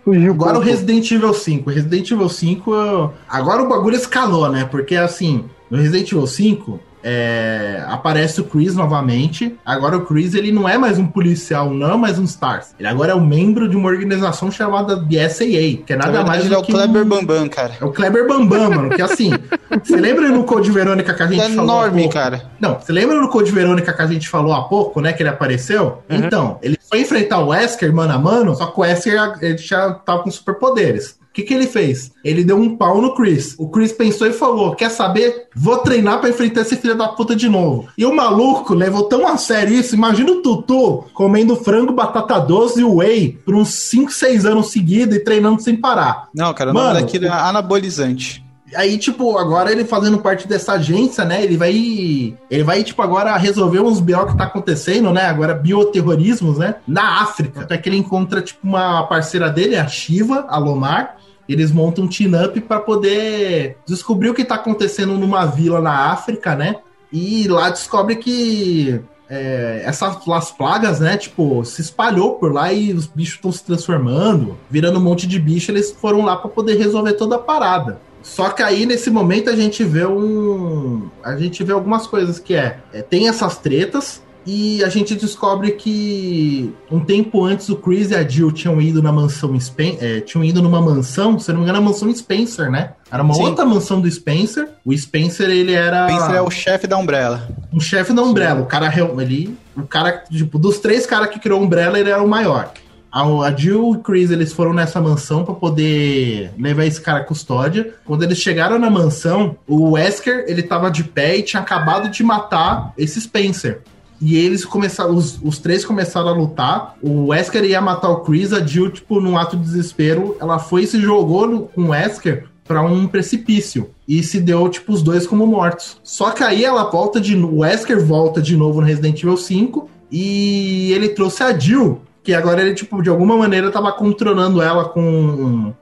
Fugiu Agora o pouco. Resident Evil 5. Resident Evil 5. eu- Agora o bagulho escalou, né? Porque assim, no Resident Evil 5. É, aparece o Chris novamente. Agora o Chris ele não é mais um policial, não é mais um Stars. Ele agora é um membro de uma organização chamada BSAA, que é Na nada verdade, mais ele do é o que Kleber um- Bambam, cara. É o Kleber Bambam, mano. Que assim, você lembra no Code Verônica que a gente Ele é falou? enorme, cara. Não, você lembra no Code Verônica que a gente falou há pouco, né? Que ele apareceu? Então, ele foi enfrentar o Wesker mano a mano, só que o Wesker ele já tava com superpoderes. O que, que ele fez? Ele deu um pau no Chris. O Chris pensou e falou: Quer saber? Vou treinar pra enfrentar esse filho da puta de novo. E o maluco levou tão a sério isso. Imagina o Tutu comendo frango, batata doce e whey por uns 5, 6 anos seguidos e treinando sem parar. Não, cara, o Mano, nome daquilo é anabolizante. Aí, tipo, agora ele fazendo parte dessa agência, né? Ele vai. Ele vai, tipo, agora resolver uns BO que tá acontecendo, né? Agora, bioterrorismos, né? Na África. Até que ele encontra, tipo, uma parceira dele, a Shiva, a Lomar. Eles montam um team-up pra poder descobrir o que tá acontecendo numa vila na África, né? E lá descobre que é, essas as plagas, né? Tipo, se espalhou por lá e os bichos estão se transformando, virando um monte de bicho. Eles foram lá pra poder resolver toda a parada. Só que aí, nesse momento, a gente vê um. A gente vê algumas coisas que é. é, tem essas tretas. E a gente descobre que um tempo antes o Chris e a Jill tinham ido na mansão Spen é, tinham ido numa mansão, se não me engano, a mansão Spencer, né? Era uma Sim. outra mansão do Spencer. O Spencer, ele era Spencer é o chefe da Umbrella. um chefe da Umbrella. O cara, ele, o cara, tipo, dos três caras que criou a Umbrella, ele era o maior. A, a Jill e Chris, eles foram nessa mansão pra poder levar esse cara à custódia. Quando eles chegaram na mansão, o Wesker, ele tava de pé e tinha acabado de matar esse Spencer. E eles começaram, os, os três começaram a lutar. O Wesker ia matar o Chris, a Jill, tipo, num ato de desespero, ela foi e se jogou no, com o Wesker pra um precipício. E se deu, tipo, os dois como mortos. Só que aí ela volta de. O Wesker volta de novo no Resident Evil 5. E ele trouxe a Jill. Que agora ele, tipo, de alguma maneira tava controlando ela com um,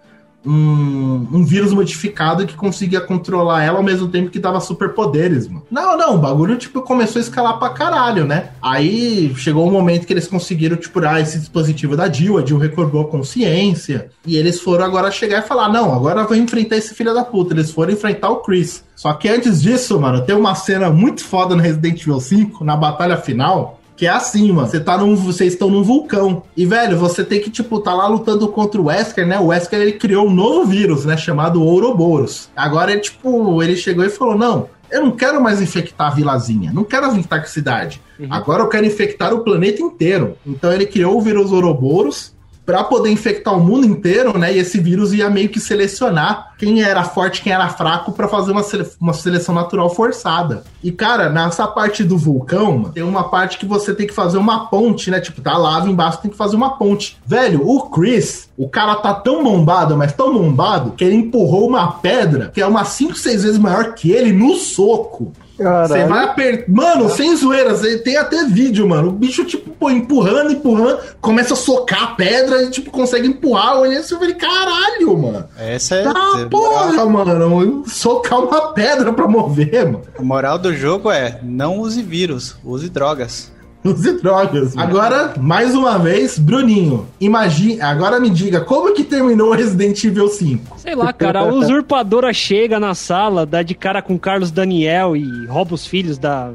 um, um vírus modificado que conseguia controlar ela ao mesmo tempo que dava superpoderes, mano. Não, não, o bagulho, tipo, começou a escalar pra caralho, né? Aí chegou um momento que eles conseguiram, tipo, ah, esse dispositivo da Jill, a Jill recobrou a consciência, e eles foram agora chegar e falar, não, agora vai enfrentar esse filho da puta. Eles foram enfrentar o Chris. Só que antes disso, mano, tem uma cena muito foda no Resident Evil 5, na batalha final, que é assim, mano. Você tá num, vocês estão num vulcão. E, velho, você tem que, tipo, tá lá lutando contra o Wesker, né? O Wesker, ele criou um novo vírus, né? Chamado Ouroboros. Agora, ele, tipo, ele chegou e falou, não, Eu não quero mais infectar a vilazinha, não quero infectar a cidade. Agora eu quero infectar o planeta inteiro. Então ele criou o vírus Ouroboros para poder infectar o mundo inteiro, né? E esse vírus ia meio que selecionar quem era forte, quem era fraco para fazer uma, sele- uma seleção natural forçada. E cara, nessa parte do vulcão, tem uma parte que você tem que fazer uma ponte, né? Tipo, tá lava embaixo, tem que fazer uma ponte. Velho, o Chris, o cara tá tão bombado, mas tão bombado, que ele empurrou uma pedra que é umas 5, 6 vezes maior que ele no soco. Você vai apertar. Mano, sem zoeira, você tem até vídeo, mano. O bicho, tipo, pô, empurrando, empurrando, começa a socar a pedra e, tipo, consegue empurrar. Eu olhei assim e falei, caralho, mano. Essa é. Ah, porra, mano. Socar uma pedra pra mover, mano. A moral do jogo é: não use vírus, use drogas. Use drogas. Agora, mais uma vez, Bruninho, imagine. Agora me diga, como que terminou Resident Evil 5? Sei lá, cara, a usurpadora chega na sala, dá de cara com Carlos Daniel e rouba os filhos da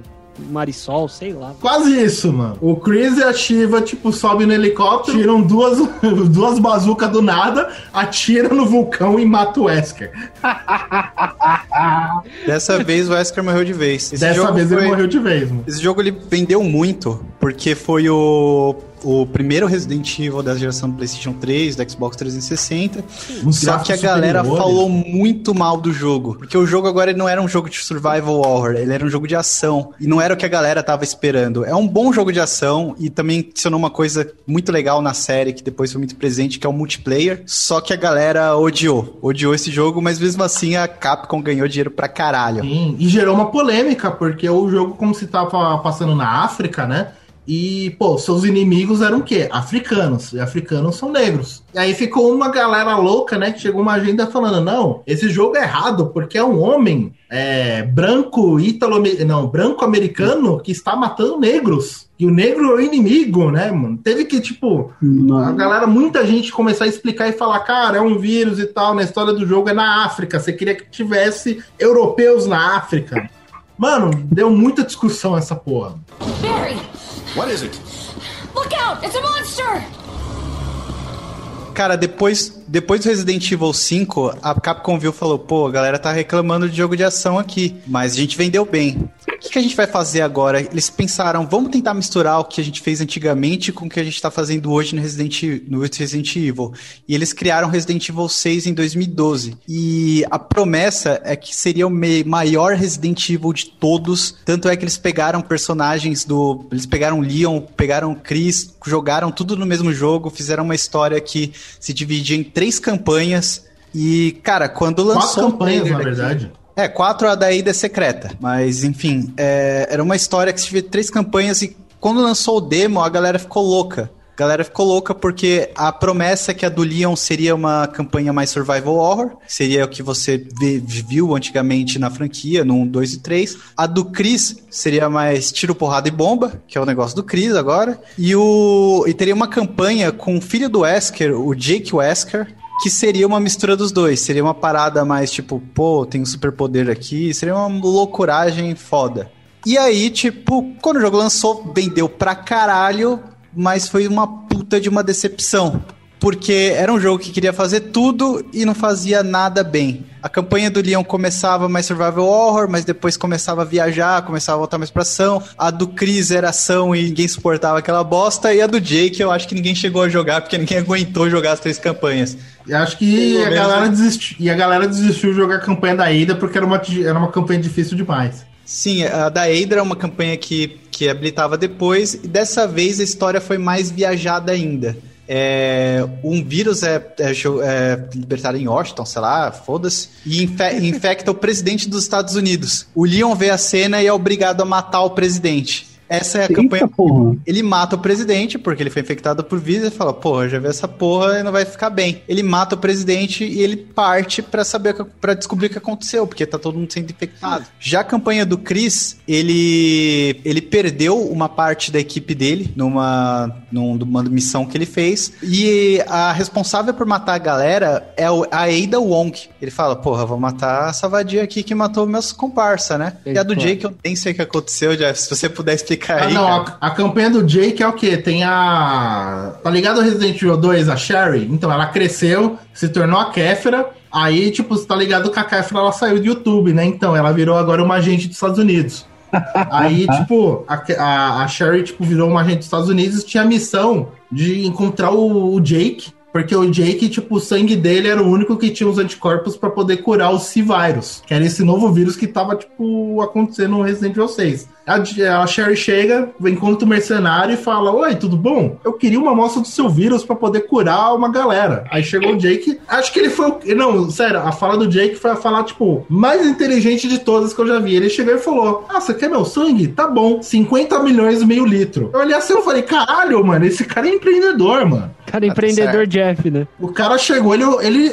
Marisol, sei lá. Quase isso, mano. O Chris e a Shiva, tipo, sobem no helicóptero, tiram duas, duas bazucas do nada, atiram no vulcão e matam o Wesker. Dessa vez o Wesker morreu de vez. Esse Dessa jogo vez ele foi- morreu de vez, mano. Esse jogo ele vendeu muito, porque foi o, o primeiro Resident Evil da geração do PlayStation 3, do Xbox 360. Um Só que a galera superior. falou muito mal do jogo. Porque o jogo agora não era um jogo de survival horror, ele era um jogo de ação. E não era o que a galera tava esperando. É um bom jogo de ação e também adicionou uma coisa muito legal na série, que depois foi muito presente, que é o multiplayer. Só que a galera odiou. Odiou esse jogo, mas mesmo assim a Capcom ganhou dinheiro pra caralho. Sim, e gerou uma polêmica, porque o jogo, como se tava passando na África, né? E, pô, seus inimigos eram o quê? Africanos. E africanos são negros. E aí ficou uma galera louca, né? Que chegou uma agenda falando: não, esse jogo é errado, porque é um homem é, branco, ítalo não, branco-americano que está matando negros. E o negro é o inimigo, né, mano? Teve que, tipo, a galera, muita gente começar a explicar e falar, cara, é um vírus e tal, na história do jogo é na África. Você queria que tivesse europeus na África. Mano, deu muita discussão essa porra. Barry! What is it? Look out! It's a monster! Cara, depois, depois do Resident Evil 5, a Capcom viu e falou: pô, a galera tá reclamando de jogo de ação aqui, mas a gente vendeu bem. O que, que a gente vai fazer agora? Eles pensaram: vamos tentar misturar o que a gente fez antigamente com o que a gente tá fazendo hoje no Resident, no Resident Evil. E eles criaram Resident Evil 6 em 2012. E a promessa é que seria o maior Resident Evil de todos. Tanto é que eles pegaram personagens do. Eles pegaram Leon, pegaram Chris, jogaram tudo no mesmo jogo, fizeram uma história que se dividia em três campanhas. E, cara, quando Quatro lançou. o campanhas, na daqui- verdade. É, quatro a da ida é secreta. Mas, enfim, é, era uma história que tivia três campanhas e quando lançou o demo, a galera ficou louca. A galera ficou louca porque a promessa é que a do Leon seria uma campanha mais survival horror, seria o que você viu antigamente na franquia, no 1, 2 e 3. A do Chris seria mais tiro, porrada e bomba, que é o negócio do Chris agora. E, o, e teria uma campanha com o filho do Wesker, o Jake Wesker, que seria uma mistura dos dois. Seria uma parada mais tipo, pô, tem um superpoder aqui. Seria uma loucuragem foda. E aí, tipo, quando o jogo lançou, vendeu pra caralho, mas foi uma puta de uma decepção. Porque era um jogo que queria fazer tudo e não fazia nada bem. A campanha do Leon começava mais survival horror, mas depois começava a viajar, começava a voltar mais pra ação. A do Chris era ação e ninguém suportava aquela bosta. E a do Jake eu acho que ninguém chegou a jogar, porque ninguém aguentou jogar as três campanhas. Eu acho que a galera, né? desistiu, e a galera desistiu de jogar a campanha da ida porque era uma, era uma campanha difícil demais. Sim, a da Eidra é uma campanha que, que habilitava depois, e dessa vez a história foi mais viajada ainda. É, um vírus é, é é libertado em Washington, sei lá, foda-se, e infe- infecta o presidente dos Estados Unidos. O Leon vê a cena e é obrigado a matar o presidente. Essa é a Eita campanha. porra. Ele mata o presidente, porque ele foi infectado por vírus, e fala, porra, já vi essa porra e não vai ficar bem. Ele mata o presidente e ele parte pra saber, para descobrir o que aconteceu, porque tá todo mundo sendo infectado. Já a campanha do Chris, ele ele perdeu uma parte da equipe dele numa, numa missão que ele fez, e a responsável por matar a galera é o- a Ada Wong. Ele fala, porra, vou matar essa vadia aqui que matou meus comparsa, né? E a do Eita. Jake eu nem sei o que aconteceu, Jeff, se você puder explicar Ah, aí, não, cara. a, a campanha do Jake é o quê? Tem a. Tá ligado ao Resident Evil 2, a Sherry? Então, ela cresceu, se tornou a Kéfera. Aí, tipo, você tá ligado que a Kefra, ela saiu do YouTube, né? Então, ela virou agora uma agente dos Estados Unidos. Aí, tipo, a, a, a Sherry, tipo, virou uma agente dos Estados Unidos e tinha a missão de encontrar o, o Jake, porque o Jake, tipo, o sangue dele era o único que tinha os anticorpos para poder curar o C-Virus, que era esse novo vírus que tava, tipo, acontecendo no Resident Evil 6. A, a Sherry chega, encontra o mercenário e fala: Oi, tudo bom? Eu queria uma amostra do seu vírus para poder curar uma galera. Aí chegou o Jake, acho que ele foi. o- Não, sério, a fala do Jake foi a falar, tipo, mais inteligente de todas que eu já vi. Ele chegou e falou: Ah, você quer meu sangue? Tá bom, 50 milhões e meio litro. Eu olhei assim e falei: Caralho, mano, esse cara é empreendedor, mano. Cara, empreendedor Jeff, né? O cara chegou, ele, ele,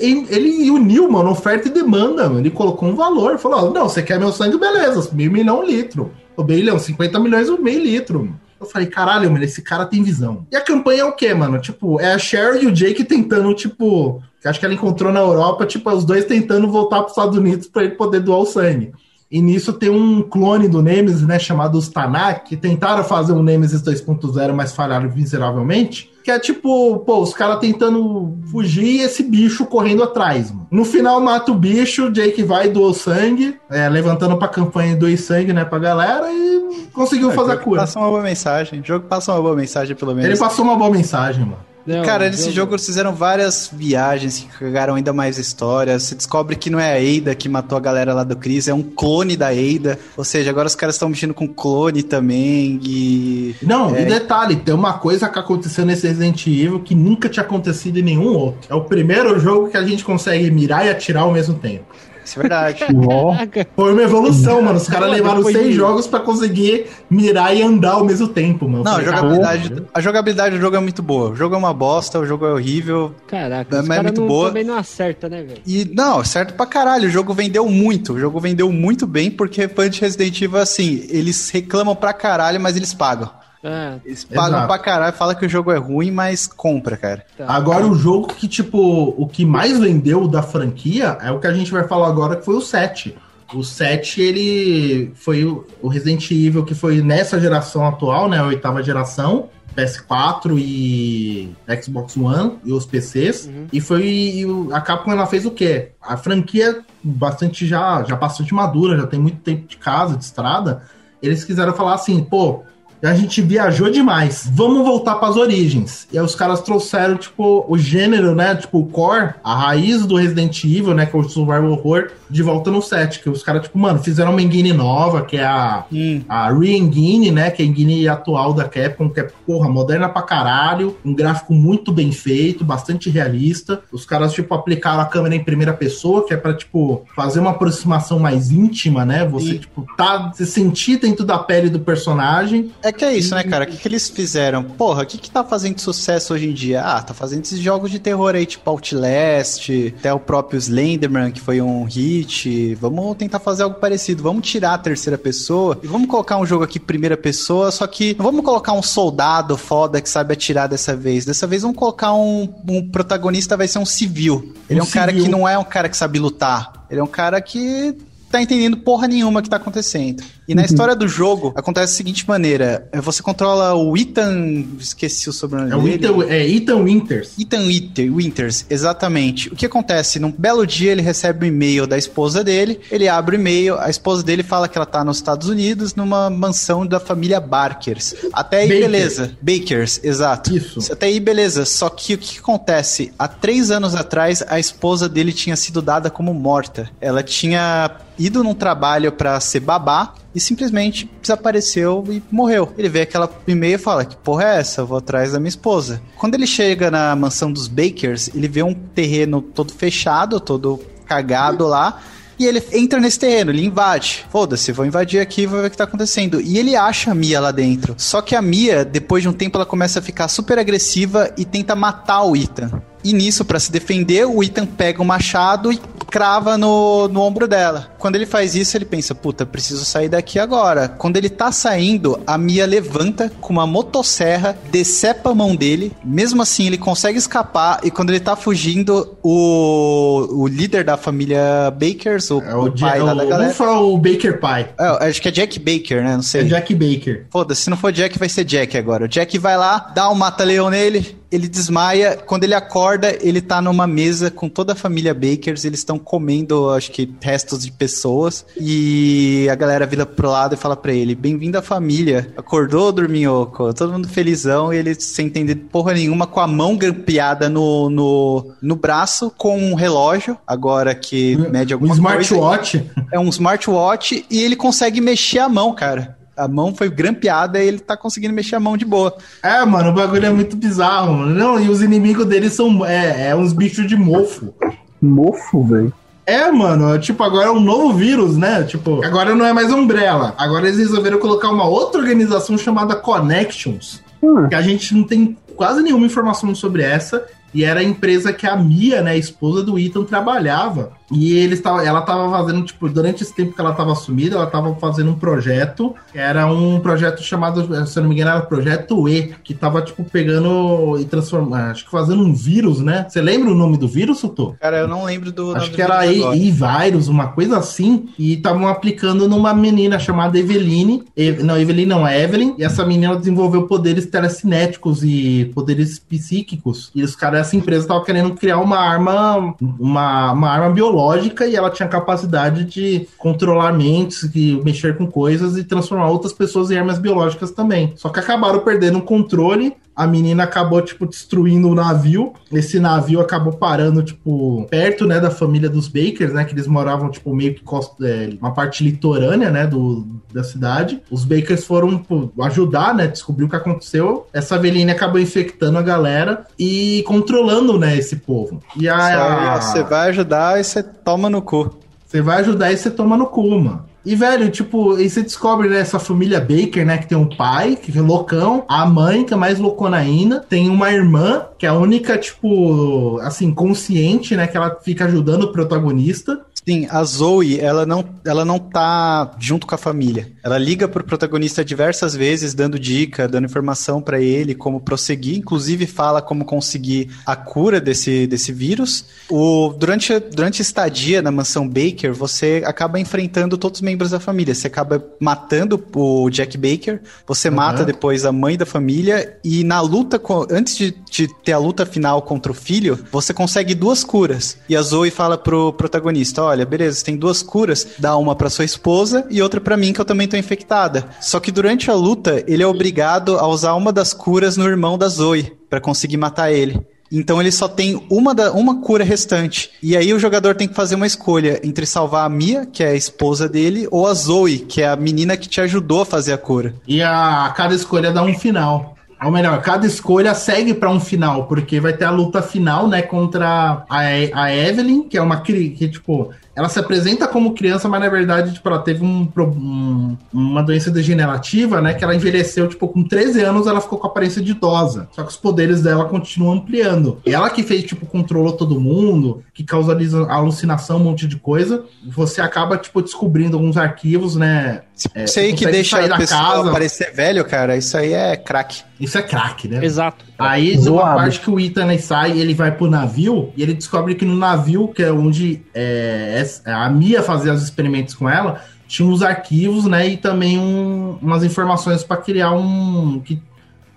ele, ele uniu, mano, oferta e demanda, mano. Ele colocou um valor. Falou: não, você quer meu sangue, beleza, meio milhão litro. O bilhão, 50 milhões ou meio litro. Eu falei, caralho, mano, esse cara tem visão. E a campanha é o quê, mano? Tipo, é a Sherry e o Jake tentando, tipo. Acho que ela encontrou na Europa, tipo, os dois tentando voltar para os Estados Unidos para ele poder doar o sangue. E nisso tem um clone do Nemesis, né, chamado os Tanak, que tentaram fazer um Nemesis 2.0, mas falharam miseravelmente. Que é tipo, pô, os caras tentando fugir e esse bicho correndo atrás, mano. No final mata o bicho, o Jake vai e o sangue, é, levantando pra campanha e doe sangue, né, pra galera, e conseguiu fazer a cura. Passa uma boa mensagem. O jogo passa uma boa mensagem, pelo menos. Ele passou uma boa mensagem, mano. Não, Cara, nesse jogo eles fizeram várias viagens que cagaram ainda mais histórias. Você descobre que não é a Eida que matou a galera lá do Chris, é um clone da Eida. Ou seja, agora os caras estão mexendo com clone também. E. Não, É. e detalhe, tem uma coisa que aconteceu nesse Resident Evil que nunca tinha acontecido em nenhum outro. É o primeiro jogo que a gente consegue mirar e atirar ao mesmo tempo. Isso é verdade. Foi uma evolução, mano. Os caras levaram seis de- jogos pra conseguir mirar e andar ao mesmo tempo, mano. Não, a jogabilidade, a jogabilidade do jogo é muito boa. O jogo é uma bosta, o jogo é horrível. Caraca, os mas é muito não, boa. também não acerta, né, velho? E, não, certo pra caralho. O jogo vendeu muito. O jogo vendeu muito bem, porque fã de Resident Evil, assim, eles reclamam pra caralho, mas eles pagam. Ah, Eles pagam Exato. pra caralho, fala que o jogo é ruim, mas compra, cara. tá. Agora, o jogo que, tipo, o que mais vendeu da franquia é o que a gente vai falar agora, que foi o 7. O 7, ele foi o Resident Evil que foi nessa geração atual, né? A oitava geração. PS4 e Xbox One e os PCs. Uhum. E foi. e a Capcom ela fez o quê? A franquia bastante já, já bastante madura, já tem muito tempo de casa, de estrada. Eles quiseram falar assim, pô, a gente viajou demais. Vamos voltar para as origens. E aí os caras trouxeram, tipo, o gênero, né? Tipo, o core, a raiz do Resident Evil, né? Que é o survival horror, de volta no set. Que os caras, tipo, mano, fizeram uma engine nova, que é a, Hum. a Re-Engine, né? Que é a engine atual da Capcom, que é, porra, moderna pra caralho. Um gráfico muito bem feito, bastante realista. Os caras, tipo, aplicaram a câmera em primeira pessoa, que é pra, tipo, fazer uma aproximação mais íntima, né? Você, Sim. tipo, tá, se sentir dentro da pele do personagem. É que é isso, né, cara? O que, que eles fizeram? Porra, o que, que tá fazendo sucesso hoje em dia? Ah, tá fazendo esses jogos de terror aí, tipo Outlast, até o próprio Slenderman, que foi um hit. Vamos tentar fazer algo parecido. Vamos tirar a terceira pessoa e vamos colocar um jogo aqui primeira pessoa, só que não vamos colocar um soldado foda que sabe atirar dessa vez. Dessa vez vamos colocar um, um protagonista, vai ser um civil. Ele Um é um cara civil. que não é um cara que sabe lutar. Ele é um cara que tá entendendo porra nenhuma que tá acontecendo. E na história do jogo, acontece da seguinte maneira: é, você controla o Ethan. Esqueci o sobrenome É o dele. Ethan, é Ethan Winters. Ethan Winter- Winters, exatamente. O que acontece? Num belo dia ele recebe um e-mail da esposa dele, ele abre o e-mail, a esposa dele fala que ela tá nos Estados Unidos, numa mansão da família Barkers. Até aí, Baker. beleza. Bakers, exato. Isso. Até aí, beleza. Só que o que acontece? Há três anos atrás, a esposa dele tinha sido dada como morta. Ela tinha ido num trabalho pra ser babá e simplesmente desapareceu e morreu. Ele vê aquela e-mail e fala: Que porra é essa? Eu vou atrás da minha esposa. Quando ele chega na mansão dos Bakers, ele vê um terreno todo fechado, todo cagado lá. E ele entra nesse terreno, ele invade. Foda-se, vou invadir aqui e vou ver o que tá acontecendo. E ele acha a Mia lá dentro. Só que a Mia, depois de um tempo, ela começa a ficar super agressiva e tenta matar o Ethan. E nisso, pra se defender, o Ethan pega o machado e crava no, no ombro dela. Quando ele faz isso, ele pensa: puta, preciso sair daqui agora. Quando ele tá saindo, a Mia levanta com uma motosserra, decepa a mão dele. Mesmo assim, ele consegue escapar. E quando ele tá fugindo, o, o líder da família Bakers, o, É o, o pai Ja- lá da o, galera. vamos falar o Baker Pai. É, acho que é Jack Baker, né? Não sei. É Jack Baker. Foda-se, se não for Jack, vai ser Jack agora. O Jack vai lá, dá um mata-leão nele, ele desmaia. Quando ele acorda, ele tá numa mesa com toda a família Bakers. Eles estão comendo, acho que, restos de pessoas. E a galera vira pro lado e fala pra ele: Bem-vindo à família. Acordou, dorminhoco? Todo mundo felizão. E ele, sem entender porra nenhuma, com a mão grampeada no, no, no braço, com um relógio, agora que mede Um alguma coisa. smartwatch. É um smartwatch e ele consegue mexer a mão, cara. A mão foi grampeada e ele tá conseguindo mexer a mão de boa. É, mano, o bagulho é muito bizarro, mano. Não, e os inimigos dele são é, é uns bichos de mofo. Mofo, velho. É, mano, é, tipo, agora é um novo vírus, né? Tipo, agora não é mais Umbrella. Agora eles resolveram colocar uma outra organização chamada Connections. Hum. Que a gente não tem quase nenhuma informação sobre essa. E era a empresa que a Mia, né, a esposa do Ethan, trabalhava. E eles tava, ela tava fazendo, tipo, durante esse tempo que ela tava sumida, ela tava fazendo um projeto. Era um projeto chamado, se eu não me engano, era Projeto E, que tava, tipo, pegando e transformando, acho que fazendo um vírus, né? Você lembra o nome do vírus, Suto? Cara, eu não lembro do. Acho nome que do era. E-Virus, uma coisa assim, e estavam aplicando numa menina chamada Eveline. Não, Eveline não, é Evelyn. E essa menina desenvolveu poderes telecinéticos e poderes psíquicos. E os caras, essa empresa estava querendo criar uma arma, uma, uma arma biológica e ela tinha capacidade de controlar mentes, de mexer com coisas e transformar outras pessoas em armas biológicas também. Só que acabaram perdendo o controle a menina acabou, tipo, destruindo o navio. Esse navio acabou parando, tipo, perto, né, da família dos Bakers, né, que eles moravam, tipo, meio que costa, é, uma parte litorânea, né, do, da cidade. Os Bakers foram pô, ajudar, né, descobrir o que aconteceu. Essa Aveline acabou infectando a galera e controlando, né, esse povo. E a... Só- Você vai ajudar e você toma no cu. Você vai ajudar e você toma no cu, mano. E, velho, tipo, aí você descobre, né, essa família Baker, né, que tem um pai, que é loucão, a mãe, que é mais loucona ainda, tem uma irmã, que é a única, tipo, assim, consciente, né, que ela fica ajudando o protagonista. Sim, a Zoe, ela não, ela não tá junto com a família. Ela liga pro protagonista diversas vezes, dando dica, dando informação pra ele, como prosseguir. Inclusive, fala como conseguir a cura desse, desse vírus. O, durante, durante a estadia na mansão Baker, você acaba enfrentando todos os membros da família. Você acaba matando o Jack Baker, você Uhum. mata depois a mãe da família, e na luta, co- antes de, de ter a luta final contra o filho, você consegue duas curas. E a Zoe fala pro protagonista: olha, beleza, você tem duas curas, dá uma pra sua esposa e outra pra mim, que eu também tô infectada. Só que durante a luta, ele é obrigado a usar uma das curas no irmão da Zoe, pra conseguir matar ele. Então ele só tem uma, da, uma cura restante. E aí o jogador tem que fazer uma escolha entre salvar a Mia, que é a esposa dele, ou a Zoe, que é a menina que te ajudou a fazer a cura. E a cada escolha dá um final. Ou melhor, cada escolha segue pra um final, porque vai ter a luta final, né, contra a, a Evelyn, que é uma que tipo, ela se apresenta como criança, mas na verdade, tipo, ela teve um, um- uma doença degenerativa, né, que ela envelheceu, tipo, com 13 anos ela ficou com a aparência de idosa. Só que os poderes dela continuam ampliando. E ela que fez, tipo, controlou todo mundo, que causa alucinação, um monte de coisa. Você acaba, tipo, descobrindo alguns arquivos, né, é, Isso aí que deixa a pessoa casa. parecer velho, cara, isso aí é crack. Isso é craque, né? Exato. Aí, de uma Zoado. parte que o Ethan sai, ele vai pro navio e ele descobre que no navio, que é onde é, é- a Mia fazia os experimentos com ela, tinha uns arquivos, né? E também um- umas informações para criar um. Que,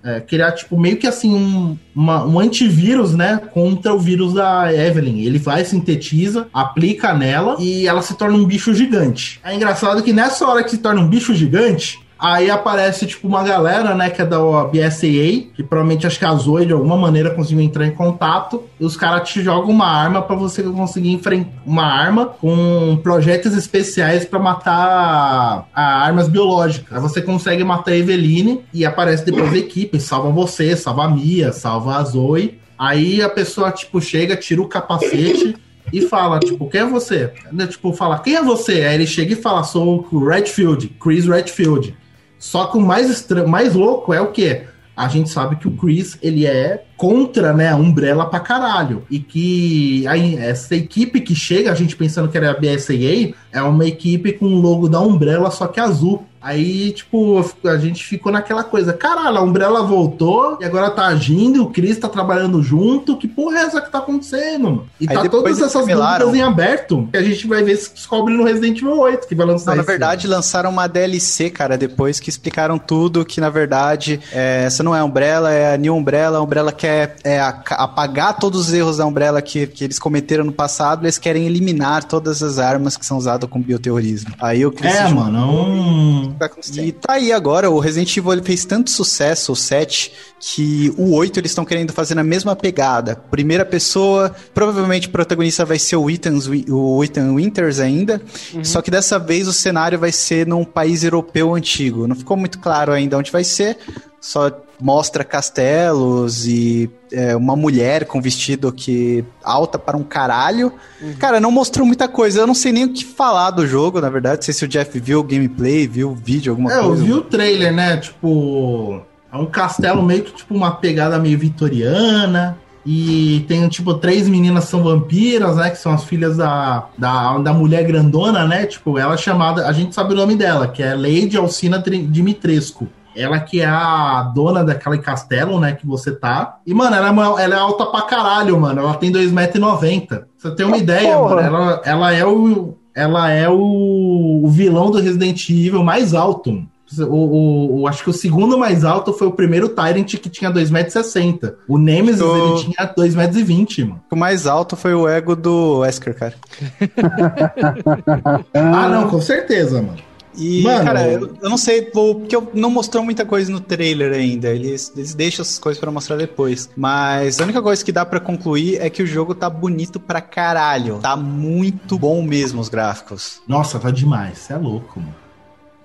é, criar, tipo, meio que assim, um, uma- um antivírus, né? Contra o vírus da Evelyn. Ele vai, sintetiza, aplica nela e ela se torna um bicho gigante. É engraçado que nessa hora que se torna um bicho gigante, Aí aparece, tipo, uma galera, né, que é da BSAA, que provavelmente acho que a Zoe, de alguma maneira, conseguiu entrar em contato, e os caras te jogam uma arma pra você conseguir enfrentar uma arma com projéteis especiais pra matar a armas biológicas. Aí você consegue matar a Eveline e aparece depois a equipe, salva você, salva a Mia, salva a Zoe. Aí a pessoa, tipo, chega, tira o capacete e fala, tipo, quem é você? Né, Tipo, fala, quem é você? Aí ele chega e fala, sou o Redfield, Chris Redfield. Só que o mais, estra... mais louco é o quê? A gente sabe que o Chris, ele é contra, né, a Umbrella pra caralho. E que aí, essa equipe que chega, a gente pensando que era a BSAA, é uma equipe com o logo da Umbrella, só que azul. Aí, tipo, a gente ficou naquela coisa, caralho, a Umbrella voltou e agora tá agindo, o Chris tá trabalhando junto, que porra é essa que tá acontecendo? mano? E Aí tá todas essas revelaram- dúvidas em aberto, que a gente vai ver se descobre no Resident Evil 8, que vai lançar Não, na verdade, lançaram uma DLC, cara, depois que explicaram tudo, que na verdade, é, essa não é a Umbrella, é a New Umbrella, a Umbrella quer é, a- apagar todos os erros da Umbrella que, que eles cometeram no passado, eles querem eliminar todas as armas que são usadas com bioterrorismo. Aí o Chris É, se mano, é um... E tá aí agora, o Resident Evil ele fez tanto sucesso, o 7, que o 8 eles estão querendo fazer na mesma pegada. Primeira pessoa, provavelmente o protagonista vai ser o Ethan, o Ethan Winters ainda, só que dessa vez o cenário vai ser num país europeu antigo. Não ficou muito claro ainda onde vai ser, só mostra castelos e é, uma mulher com vestido que alta para um caralho. Cara, não mostrou muita coisa. Eu não sei nem o que falar do jogo, na verdade. Não sei se o Jeff viu o gameplay, viu o vídeo, alguma É, eu coisa. vi o trailer, né? Tipo, é um castelo meio que tipo uma pegada meio vitoriana. E tem, tipo, três meninas são vampiras, né? Que são as filhas da, da, da mulher grandona, né? Tipo, ela é chamada. A gente sabe o nome dela, que é Lady Alcina Dimitrescu. Ela que é a dona daquele castelo, né? Que você tá. E, mano, ela é, uma- ela é alta pra caralho, mano. Ela tem 2,90m. Pra Você tem uma ideia, porra. mano. Ela, ela é o. Ela é o, o vilão do Resident Evil mais alto. O, o- o- acho que o segundo mais alto foi o primeiro Tyrant que tinha 2,60m. O Nemesis Tô- ele tinha 2,20m, mano. O mais alto foi o ego do Wesker, cara. Ah, não, com certeza, mano. E, Mano, cara, eu, eu não sei, porque eu- não mostrou muita coisa no trailer ainda. Eles, eles deixam essas coisas pra mostrar depois. Mas a única coisa que dá pra concluir é que o jogo tá bonito pra caralho. Tá muito bom mesmo os gráficos. Nossa, tá demais. Você é louco, mano.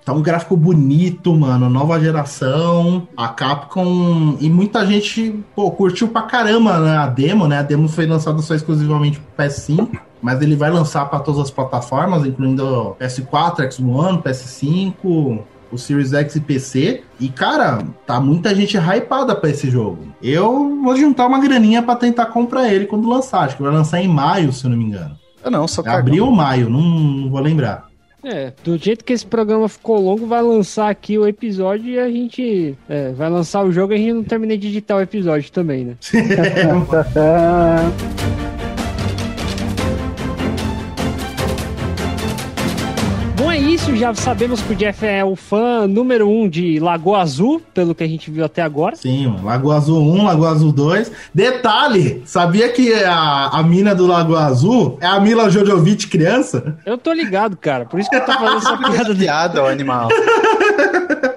Tá um gráfico bonito, mano. Nova geração. A Capcom. E muita gente, pô, curtiu pra caramba né, a demo, né? A demo foi lançada só exclusivamente pro PS5. Mas ele vai lançar pra todas as plataformas, incluindo o PS4, X1, PS5, o Series X e PC. E, cara, tá muita gente hypada pra esse jogo. Eu vou juntar uma graninha pra tentar comprar ele quando lançar. Acho que vai lançar em maio, se eu não me engano. Eu não, sou É abril ou maio, não, não vou lembrar. É, do jeito que esse programa ficou longo, vai lançar aqui o episódio e a gente é, vai lançar o jogo e a gente não termina de editar o episódio também, né? isso. Já sabemos que o Jeff é o fã número um de Lagoa Azul, pelo que a gente viu até agora. Sim. Lagoa Azul 1, Lagoa Azul 2. Detalhe, sabia que a, a mina do Lagoa Azul é a Mila Jojovic criança? Eu tô ligado, cara. Por isso que eu tô fazendo essa piada. Piada, o animal.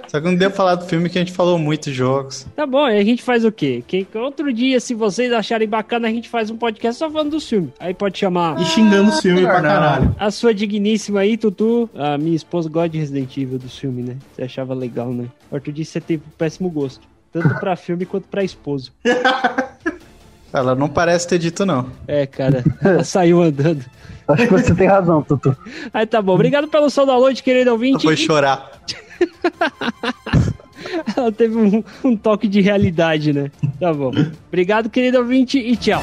Só que não deu pra falar do filme que a gente falou muito de jogos. Tá bom, e a gente faz o quê? Que outro dia, se vocês acharem bacana, a gente faz um podcast só falando do filme. Aí pode chamar E xingando os filmes pra Não. caralho. a sua digníssima aí, Tutu. A minha esposa gosta de Resident Evil do filme, né? Você achava legal, né? Outro dia você teve péssimo gosto. Tanto pra filme quanto pra esposo. Ela não parece ter dito, não. É, cara. Ela saiu andando. Acho que você tem razão, Tutu. Aí tá bom. Obrigado pelo da noite, querido Ela ouvinte. foi chorar. Ela teve um, um toque de realidade, né? Tá bom. Obrigado, querido ouvinte, e tchau.